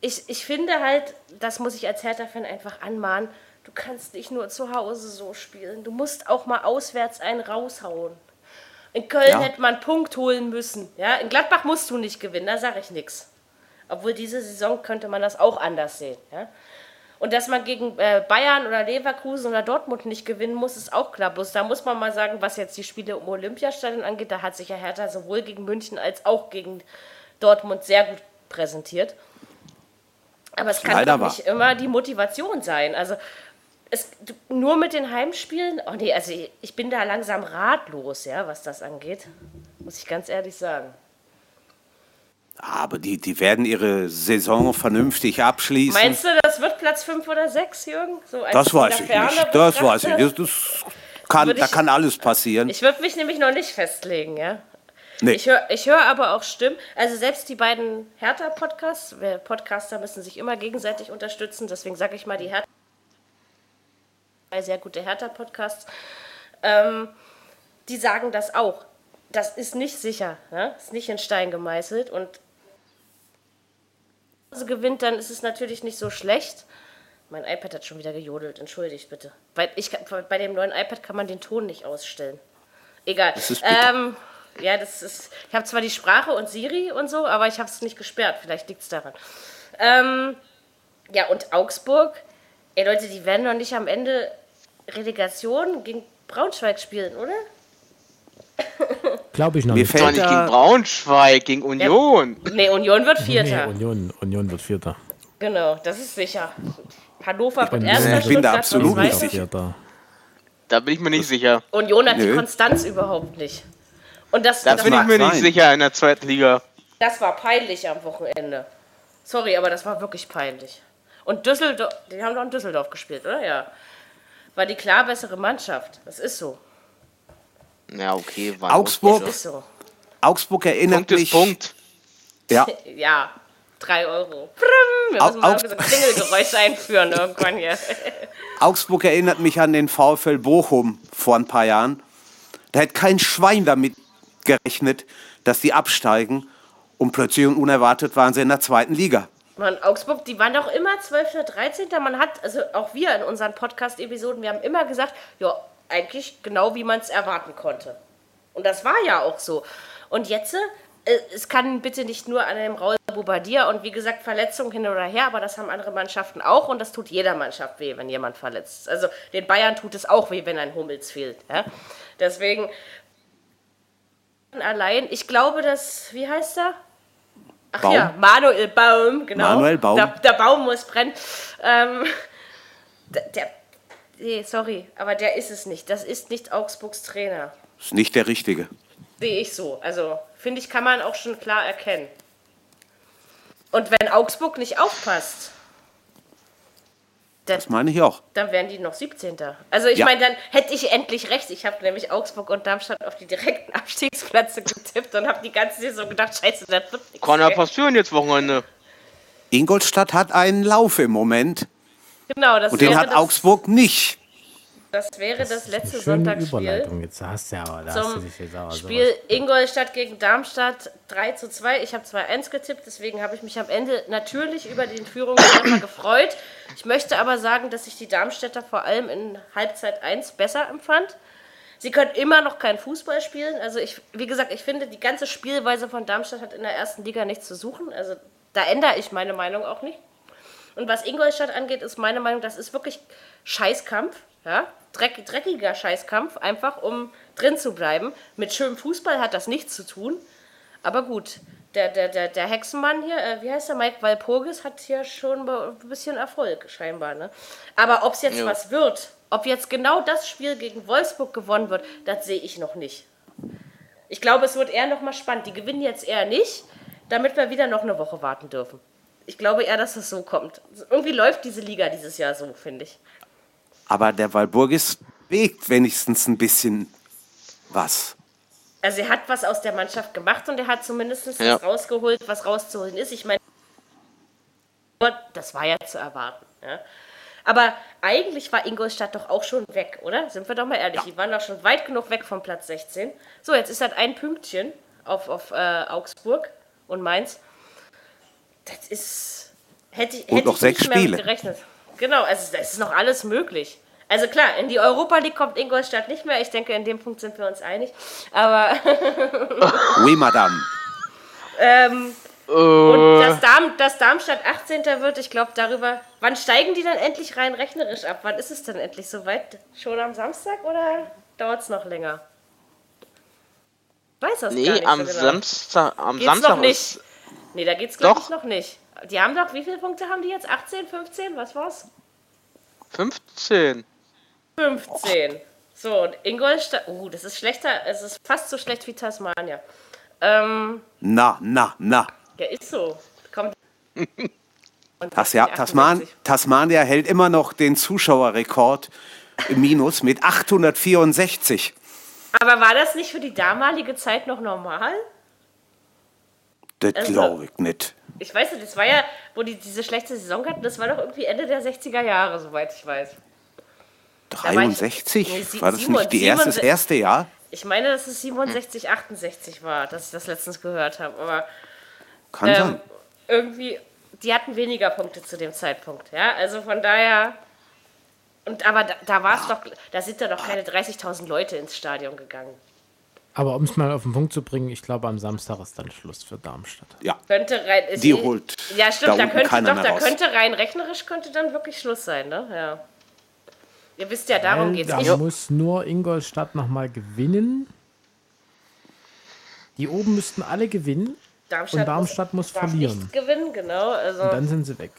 ich, ich finde halt, das muss ich als Hertha-Fan einfach anmahnen, du kannst nicht nur zu Hause so spielen. Du musst auch mal auswärts einen raushauen. In Köln ja. hätte man einen Punkt holen müssen. Ja? In Gladbach musst du nicht gewinnen, da sage ich nichts. Obwohl diese Saison könnte man das auch anders sehen. Ja? Und dass man gegen äh, Bayern oder Leverkusen oder Dortmund nicht gewinnen muss, ist auch klar. Bloß da muss man mal sagen, was jetzt die Spiele um Olympiastadion angeht, da hat sich ja Hertha sowohl gegen München als auch gegen Dortmund sehr gut präsentiert. Aber es kann Leider doch nicht war. immer die Motivation sein. Also es, nur mit den Heimspielen, oh nee, also ich, ich bin da langsam ratlos, ja, was das angeht. Muss ich ganz ehrlich sagen. Aber die, die werden ihre Saison vernünftig abschließen. Meinst du, das wird Platz 5 oder 6, Jürgen? So das weiß ich nicht. Das weiß ich nicht. Das kann, da kann alles passieren. Ich würde mich nämlich noch nicht festlegen, ja. Nee. Ich höre ich hör aber auch Stimmen, also selbst die beiden Hertha-Podcasts, Podcaster müssen sich immer gegenseitig unterstützen, deswegen sage ich mal die Hertha, sehr gute Hertha-Podcasts, ähm, die sagen das auch. Das ist nicht sicher, ne? ist nicht in Stein gemeißelt und wenn gewinnt, dann ist es natürlich nicht so schlecht. Mein iPad hat schon wieder gejodelt, entschuldigt bitte. Weil ich, bei dem neuen iPad kann man den Ton nicht ausstellen. Egal. Das ist ähm, ja, das ist. Ich habe zwar die Sprache und Siri und so, aber ich habe es nicht gesperrt. Vielleicht liegt es daran. Ähm, ja, und Augsburg. Ey, Leute, die werden doch nicht am Ende Relegation gegen Braunschweig spielen, oder? Glaube ich noch Mir nicht. Mir fällt nicht gegen Braunschweig, gegen Union. Ja, nee, Union wird Vierter. Nee, Union, Union wird Vierter. Genau, das ist sicher. Hannover wird Erster. Ich bin da absolut nicht sicher. Da bin ich mir nicht sicher. Union hat Nö. die Konstanz überhaupt nicht. Und das, das, das bin ich mir nicht sicher in der zweiten Liga. Das war peinlich am Wochenende. Sorry, aber das war wirklich peinlich. Und Düsseldorf, die haben doch in Düsseldorf gespielt, oder? Ja. War die klar bessere Mannschaft. Das ist so. Ja, okay. War Augsburg. Das ist so. Augsburg erinnert Punkt mich. Punkt. Ja. ja. Drei Euro. Wir müssen mal so Klingelgeräusch einführen irgendwann hier. Augsburg erinnert mich an den VfL Bochum vor ein paar Jahren. Da hätte kein Schwein damit gerechnet, dass die absteigen und plötzlich und unerwartet waren sie in der zweiten Liga. Mann, Augsburg, die waren doch immer 12. oder 13. Man hat, also auch wir in unseren Podcast-Episoden, wir haben immer gesagt, ja, eigentlich genau wie man es erwarten konnte. Und das war ja auch so. Und jetzt, äh, es kann bitte nicht nur an dem Raul Bobadilla und wie gesagt Verletzungen hin oder her, aber das haben andere Mannschaften auch und das tut jeder Mannschaft weh, wenn jemand verletzt. Also den Bayern tut es auch weh, wenn ein Hummels fehlt. Ja? Deswegen allein, ich glaube, dass, wie heißt er? Ach Baum. ja, Manuel Baum, genau. Manuel Baum. Der, der Baum muss brennen. Ähm, der, der, nee, sorry, aber der ist es nicht. Das ist nicht Augsburgs Trainer. Ist nicht der Richtige. Sehe ich so. Also, finde ich, kann man auch schon klar erkennen. Und wenn Augsburg nicht aufpasst, dann, Das meine ich auch. dann wären die noch 17. Also ich Ja. meine, dann hätte ich endlich recht. Ich habe nämlich Augsburg und Darmstadt auf die direkten Abstiegsplätze getippt und habe die ganze Saison gedacht, scheiße, das wird nichts. Kann ja passieren jetzt Wochenende. Ingolstadt hat einen Lauf im Moment Genau, das und den hat das, Augsburg nicht. Das wäre das letzte Schöne Sonntagsspiel. Überleitung jetzt. Da hast du ja, aber da hast du dich jetzt aber Spiel Ingolstadt gegen Darmstadt 3 zu 2. Ich habe 2-1 getippt, deswegen habe ich mich am Ende natürlich über den Führungstreffer gefreut. Ich möchte aber sagen, dass ich die Darmstädter vor allem in Halbzeit 1 besser empfand. Sie können immer noch kein Fußball spielen. Also ich, wie gesagt, ich finde, die ganze Spielweise von Darmstadt hat in der ersten Liga nichts zu suchen. Also da ändere ich meine Meinung auch nicht. Und was Ingolstadt angeht, ist meine Meinung, das ist wirklich Scheißkampf. Ja? Dreck, dreckiger Scheißkampf, einfach um drin zu bleiben. Mit schönem Fußball hat das nichts zu tun. Aber gut, der, der, der, der Hexenmann hier, äh, wie heißt der, Mike Walpurgis, hat hier schon ein bisschen Erfolg, scheinbar. Ne? Aber ob es jetzt Jo. was wird, ob jetzt genau das Spiel gegen Wolfsburg gewonnen wird, das sehe ich noch nicht. Ich glaube, es wird eher noch mal spannend. Die gewinnen jetzt eher nicht, damit wir wieder noch eine Woche warten dürfen. Ich glaube eher, dass es so kommt. Irgendwie läuft diese Liga dieses Jahr so, finde ich. Aber der Walburgis bewegt wenigstens ein bisschen was. Also er hat was aus der Mannschaft gemacht und er hat zumindest Ja. das rausgeholt, was rauszuholen ist. Ich meine, das war ja zu erwarten. Ja. Aber eigentlich war Ingolstadt doch auch schon weg, oder? Sind wir doch mal ehrlich. Die waren doch schon weit genug weg vom Platz 16. So, jetzt ist halt ein Pünktchen auf, auf äh, Augsburg und Mainz. Das ist. Hätte, ich- hätte noch ich sechs nicht mehr Spiele. gerechnet. Genau, also das ist noch alles möglich. Also klar, in die Europa League kommt Ingolstadt nicht mehr. Ich denke, in dem Punkt sind wir uns einig. Aber Oui, Madame. ähm, Äh, und dass, Darm, dass Darmstadt 18. wird, ich glaube darüber. Wann steigen die dann endlich rein rechnerisch ab? Wann ist es denn endlich soweit? Schon am Samstag oder dauert es noch länger? Weiß das gar nee, nicht am so genau. Samstag, am Geht's Samstag noch nicht? Nee, da geht's glaube Doch. ich noch nicht. Die haben doch, wie viele Punkte haben die jetzt? 18, 15? Was war's? 15. 15. So, und Ingolstadt. Uh, das ist schlechter. Es ist fast so schlecht wie Tasmania. Ähm, Na, na, na. ja, ist so. Kommt. Tas ja, 68. Tasman, Tasmania hält immer noch den Zuschauerrekord im Minus mit 864. Aber war das nicht für die damalige Zeit noch normal? Das Also- glaube ich nicht. Ich weiß nicht, das war ja, wo die diese schlechte Saison hatten, das war doch irgendwie Ende der 60er Jahre, soweit ich weiß. War ich- 63? Nee, sie- War das nicht die erste, das 67 erste Jahr? Ich meine, dass es 67, 68 war, dass ich das letztens gehört habe. Aber Kann ähm, sein. irgendwie, die hatten weniger Punkte zu dem Zeitpunkt. Ja, also von daher. Und aber da, da war es doch, da sind da doch keine 30.000 Leute ins Stadion gegangen. Aber um es mal auf den Punkt zu bringen, ich glaube, am Samstag ist dann Schluss für Darmstadt. Ja. Könnte rein. ist Die eh- holt Ja, da stimmt, da, unten könnte doch, da raus. könnte rein rechnerisch könnte dann wirklich Schluss sein, ne? Ja. Ihr wisst ja, darum Weil geht's. Da Ich, muss nur Ingolstadt nochmal gewinnen. Die oben müssten alle gewinnen. Darmstadt, und Darmstadt muss darf verlieren. Nicht gewinnen, genau. Also Und dann sind sie weg.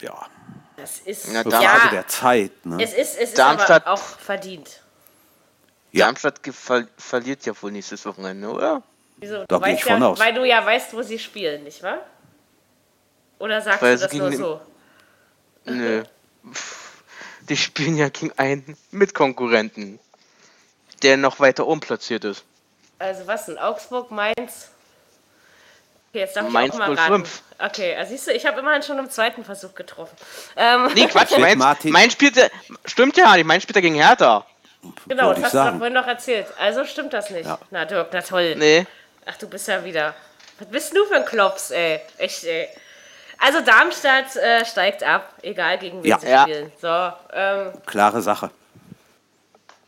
Ja. das ist Na, ja, Eine Frage der Zeit. Ne? es ist es ist Darmstadt- aber auch verdient. Ja. Darmstadt ver verliert ja wohl nächstes Wochenende, oder? Wieso? Da Du geh weißt ich von ja, aus. weil du ja weißt, wo sie spielen, nicht wahr? Oder sagst Weil du das nur so? Nö. Die spielen ja gegen einen Mitkonkurrenten, der noch weiter oben platziert ist. Also was denn? Augsburg, Mainz? Okay, jetzt darf ich Mainz auch mal raten. 05. Okay, also siehst du, ich habe immerhin schon im zweiten Versuch getroffen. Ähm, Nee, Quatsch, Mainz, Martin. Mainz spielte, stimmt ja nicht, Mainz spielt ja gegen Hertha. genau, das ich hast du doch sagen. vorhin noch erzählt. Also stimmt das nicht. Ja. Na Dirk, na toll. Nee. Ach, du bist ja wieder. Was bist du für ein Klops, ey? Echt, ey. Also Darmstadt äh, steigt ab, egal gegen wen Ja. sie spielen. So, ähm, Klare Sache.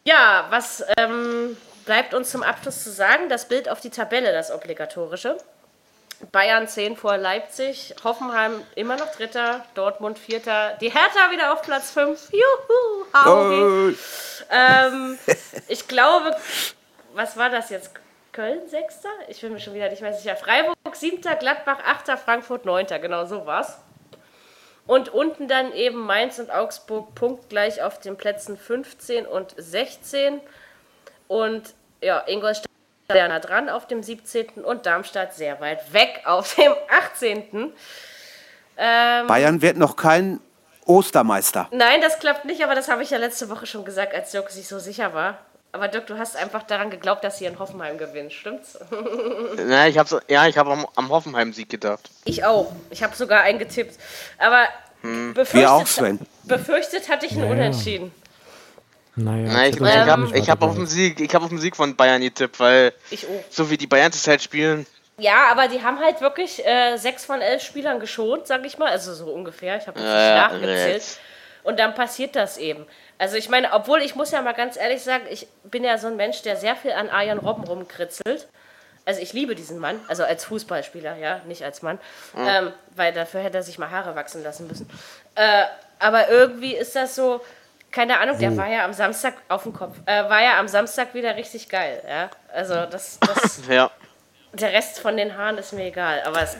Ja, was ähm, bleibt uns zum Abschluss zu sagen? Das Bild auf die Tabelle, das obligatorische. Bayern 10 vor Leipzig, Hoffenheim immer noch Dritter, Dortmund Vierter, die Hertha wieder auf Platz 5. Juhu. Äh, Ähm, ich glaube, was war das jetzt? Köln Sechster? Ich bin mir schon wieder nicht mehr sicher. Freiburg Siebter, Gladbach Achter, Frankfurt Neunter. Genau so war's. Und unten dann eben Mainz und Augsburg punktgleich auf den Plätzen 15 und 16. Und ja, Ingolstadt sehr nah dran auf dem 17. und Darmstadt sehr weit weg auf dem 18. Ähm, Bayern wird noch kein Ostermeister. Nein, das klappt nicht, aber das habe ich ja letzte Woche schon gesagt, als Dirk sich so sicher war. Aber Dirk, du hast einfach daran geglaubt, dass sie in Hoffenheim gewinnen, stimmt's? Na, ich hab's, ja, ich habe am, am Hoffenheim-Sieg gedacht. Ich auch. Ich habe sogar eingetippt. Aber hm. befürchtet, auch, Sven. befürchtet hatte ich einen ja, Unentschieden. Naja, Na, ich, ich, ich habe hab auf, den Sieg, hab auf den Sieg von Bayern getippt, weil so wie die Bayern zurzeit halt spielen. Ja, aber die haben halt wirklich äh, sechs von elf Spielern geschont, sag ich mal. Also so ungefähr. Ich habe äh, nachgezählt. Und dann passiert das eben. Also ich meine, obwohl ich muss ja mal ganz ehrlich sagen, ich bin ja so ein Mensch, der sehr viel an Arjen Robben rumkritzelt. Also ich liebe diesen Mann, also als Fußballspieler, ja, nicht als Mann, mhm. ähm, weil dafür hätte er sich mal Haare wachsen lassen müssen. Äh, aber irgendwie ist das so, keine Ahnung, der war ja am Samstag auf dem Kopf, äh, war ja am Samstag wieder richtig geil, ja. Also das, das ja. der Rest von den Haaren ist mir egal, aber es,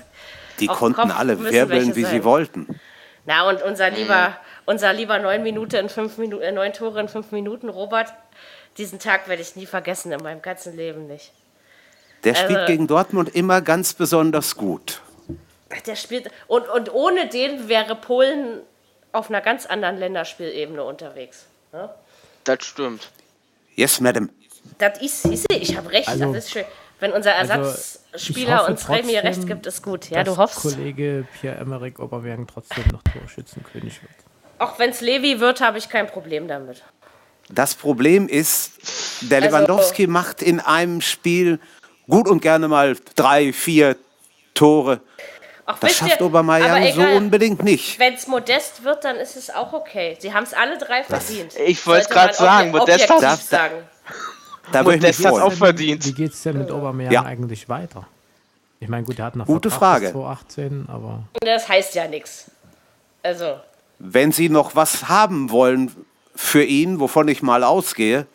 die konnten alle wirbeln, wie sein. sie wollten. Na und unser lieber, mhm unser lieber neun Minuten in fünf Minuten, äh, neun Tore in fünf Minuten, Robert, diesen Tag werde ich nie vergessen in meinem ganzen Leben nicht. Der also, spielt gegen Dortmund immer ganz besonders gut. Der spielt und, und ohne den wäre Polen auf einer ganz anderen Länderspielebene unterwegs. Ne? Das stimmt. Yes, Madam. Das ist, ich habe recht, also, das ist schön. Wenn unser also, Ersatzspieler also uns Remy recht gibt, ist gut. Ja, du hoffst. Kollege Pierre-Emerick Oberwergen trotzdem noch Torschützenkönig wird. Auch wenn es Levi wird, habe ich kein Problem damit. Das Problem ist, der also, Lewandowski macht in einem Spiel gut und gerne mal drei, vier Tore. Das schafft ihr, Obermeier so unbedingt nicht. Wenn es modest wird, dann ist es auch okay. Sie haben es alle drei verdient. Ich wollte es gerade sagen, Modest hat da, sagen. Da, da Modest hat auch verdient. Wie geht es denn mit Obermeier ja. eigentlich weiter? Ich meine, gut, er hat noch Gute Frage. 2018, aber. Das heißt ja nichts. Also wenn Sie noch was haben wollen für ihn, wovon ich mal ausgehe,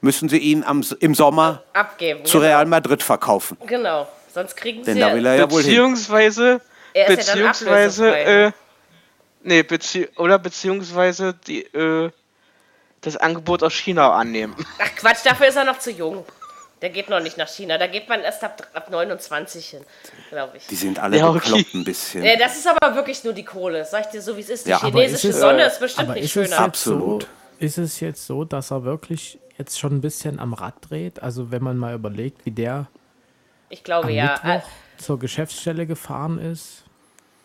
müssen Sie ihn am, im Sommer abgeben zu genau. Real Madrid verkaufen. Genau, sonst kriegen Sie Denn da will er ja wohl beziehungsweise hin. beziehungsweise äh, nee, bezieh oder beziehungsweise die äh, das Angebot aus China annehmen. Ach Quatsch, dafür ist er noch zu jung. Der geht noch nicht nach China. Da geht man erst ab, ab 29 hin, glaube ich. Die sind alle ja, okay. bekloppt ein bisschen. Ja, das ist aber wirklich nur die Kohle. Sag ich dir so, wie es ist. Die ja, chinesische ist Sonne ist bestimmt nicht schöner. Absolut. So, ist es jetzt so, dass er wirklich jetzt schon ein bisschen am Rad dreht? Also wenn man mal überlegt, wie der ich glaube, am ja. Mittwoch zur Geschäftsstelle gefahren ist,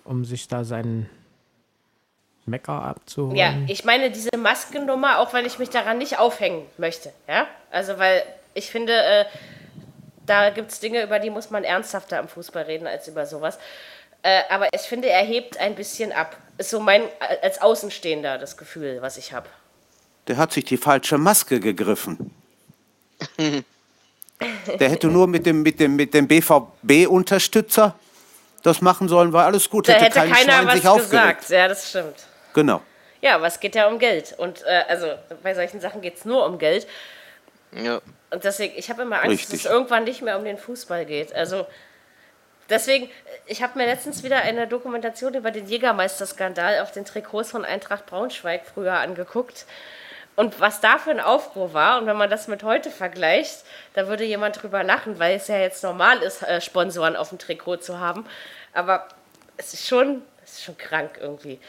um sich da seinen Mecker abzuholen. Ja, ich meine diese Maskennummer, auch wenn ich mich daran nicht aufhängen möchte. Ja, also weil ich finde, äh, da gibt es Dinge, über die muss man ernsthafter im Fußball reden als über sowas. Äh, aber ich finde, er hebt ein bisschen ab. Ist so mein, als Außenstehender, das Gefühl, was ich habe. Der hat sich die falsche Maske gegriffen. Der hätte nur mit dem, mit dem, mit dem BVB-Unterstützer das machen sollen, war alles gut. Da hätte, hätte keiner was gesagt. Aufgeregt. Ja, das stimmt. Genau. Ja, aber es geht ja um Geld. Und äh, also bei solchen Sachen geht es nur um Geld. Ja. Und deswegen, ich habe immer Angst, Richtig. dass es irgendwann nicht mehr um den Fußball geht. Also deswegen, ich habe mir letztens wieder eine Dokumentation über den Jägermeister-Skandal auf den Trikots von Eintracht Braunschweig früher angeguckt. Und was da für ein Aufruhr war, und wenn man das mit heute vergleicht, da würde jemand drüber lachen, weil es ja jetzt normal ist, äh, Sponsoren auf dem Trikot zu haben. Aber es ist schon, es ist schon krank irgendwie.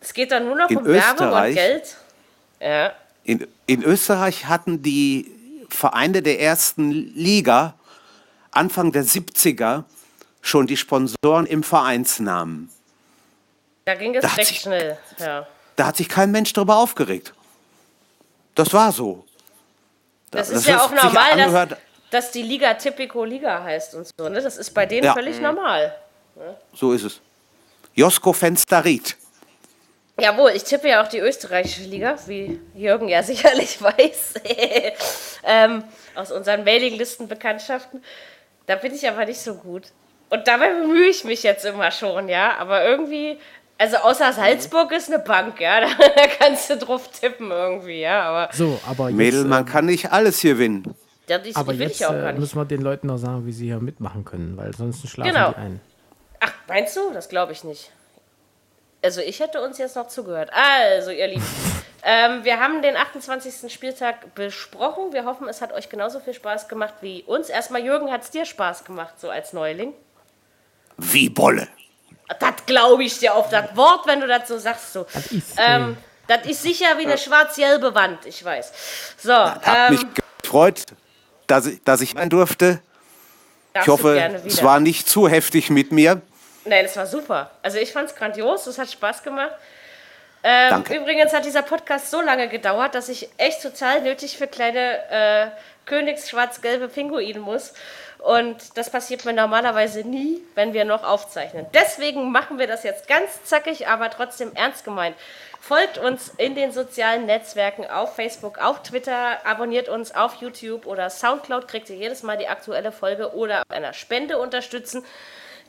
Es geht dann nur noch in um Österreich, Werbung und Geld. Ja. In, in Österreich hatten die Vereine der ersten Liga Anfang der 70er schon die Sponsoren im Vereinsnamen. Da ging es da recht sich, schnell. Ja. Da hat sich kein Mensch darüber aufgeregt. Das war so. Das, das ist ja auch normal, dass, dass, die Liga Typico Liga heißt und so. Ne? Das ist bei denen ja. völlig normal. Ne? So ist es. Josko Fensterit. Jawohl, ich tippe ja auch die österreichische Liga, wie Jürgen ja sicherlich weiß, ähm, aus unseren Mailinglisten-Bekanntschaften. Da bin ich aber nicht so gut. Und dabei bemühe ich mich jetzt immer schon, ja. Aber irgendwie, also außer Salzburg ist eine Bank, ja. Da kannst du drauf tippen irgendwie, ja. Aber so, aber jetzt, Mädel, man ähm, kann nicht alles gewinnen. Ja, ich, Aber ich jetzt äh, müssen wir den Leuten noch sagen, wie sie hier mitmachen können, weil sonst schlafen genau. die ein. Ach, meinst du? Das glaube ich nicht. Also ich hätte uns jetzt noch zugehört. Also, ihr Lieben, ähm, wir haben den 28. Spieltag besprochen. Wir hoffen, es hat euch genauso viel Spaß gemacht wie uns. Erstmal, Jürgen, hat es dir Spaß gemacht, so als Neuling? Wie Bolle. Das glaube ich dir auf das Wort, wenn du das so sagst. So. Das ist, ähm, das ist sicher wie eine schwarz-gelbe Wand, ich weiß. So, das hat ähm, mich gefreut, dass ich, dass ich rein durfte. Ich hoffe, es war nicht zu heftig mit mir. Nein, es war super. Also ich fand es grandios, es hat Spaß gemacht. Ähm, Danke. Übrigens hat dieser Podcast so lange gedauert, dass ich echt total nötig für kleine äh, Königsschwarz-gelbe Pinguine muss. Und das passiert mir normalerweise nie, wenn wir noch aufzeichnen. Deswegen machen wir das jetzt ganz zackig, aber trotzdem ernst gemeint. Folgt uns in den sozialen Netzwerken auf Facebook, auf Twitter, abonniert uns auf YouTube oder Soundcloud, kriegt ihr jedes Mal die aktuelle Folge oder einer Spende unterstützen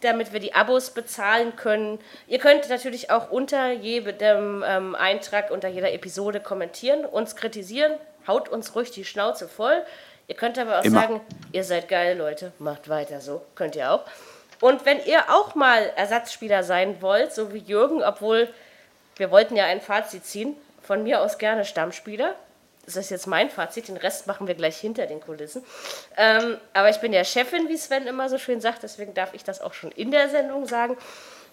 damit wir die Abos bezahlen können. Ihr könnt natürlich auch unter jedem ähm, Eintrag, unter jeder Episode kommentieren, uns kritisieren, haut uns ruhig die Schnauze voll. Ihr könnt aber auch Immer. sagen, ihr seid geil, Leute, macht weiter so, könnt ihr auch. Und wenn ihr auch mal Ersatzspieler sein wollt, so wie Jürgen, obwohl wir wollten ja ein Fazit ziehen, von mir aus gerne Stammspieler, das ist jetzt mein Fazit, den Rest machen wir gleich hinter den Kulissen. Ähm, aber ich bin ja Chefin, wie Sven immer so schön sagt, deswegen darf ich das auch schon in der Sendung sagen.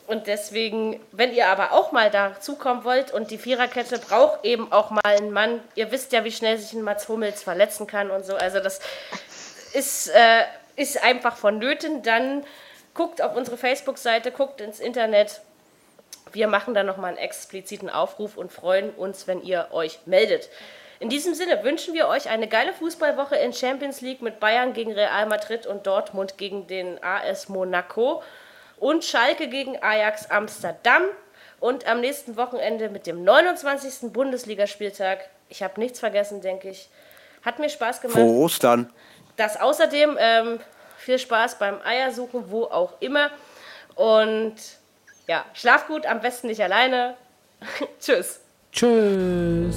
Und deswegen, wenn ihr aber auch mal dazukommen wollt und die Viererkette braucht eben auch mal einen Mann, ihr wisst ja, wie schnell sich ein Mats Hummels verletzen kann und so, also das ist, äh, ist einfach vonnöten, dann guckt auf unsere Facebook-Seite, guckt ins Internet. Wir machen da nochmal einen expliziten Aufruf und freuen uns, wenn ihr euch meldet. In diesem Sinne wünschen wir euch eine geile Fußballwoche in Champions League mit Bayern gegen Real Madrid und Dortmund gegen den AS Monaco und Schalke gegen Ajax Amsterdam und am nächsten Wochenende mit dem 29. Bundesligaspieltag. Ich habe nichts vergessen, denke ich. Hat mir Spaß gemacht. Frohe Ostern. Das außerdem ähm, viel Spaß beim Eiersuchen, wo auch immer. Und ja, schlaf gut, am besten nicht alleine. Tschüss. Tschüss.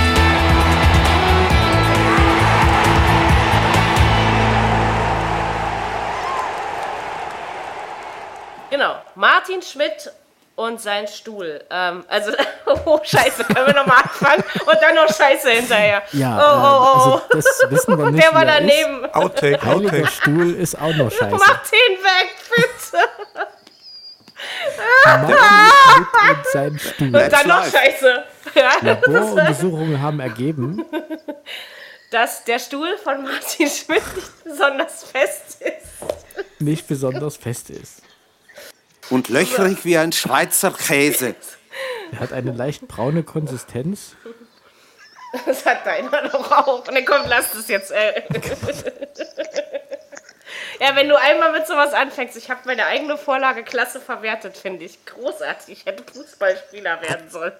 Martin Schmidt und sein Stuhl. Ähm, also, oh Scheiße, können wir nochmal anfangen und dann noch Scheiße hinterher. Ja, oh, oh, oh. Also das wissen wir nicht. Der war daneben. Ist. Outtake, Heiliger Stuhl ist auch noch Scheiße. Mach den weg, bitte. Martin Schmidt und sein Stuhl. Und dann noch Scheiße. Ja, Laboruntersuchungen haben ergeben, dass der Stuhl von Martin Schmidt nicht besonders fest ist. Nicht besonders fest ist und löchrig wie ein Schweizer Käse. Er hat eine leicht braune Konsistenz. Das hat deiner doch auch. Ne, komm, lass das jetzt. Äh. ja, wenn du einmal mit sowas anfängst, ich habe meine eigene Vorlage klasse verwertet, finde ich. Großartig. Ich hätte Fußballspieler werden sollen.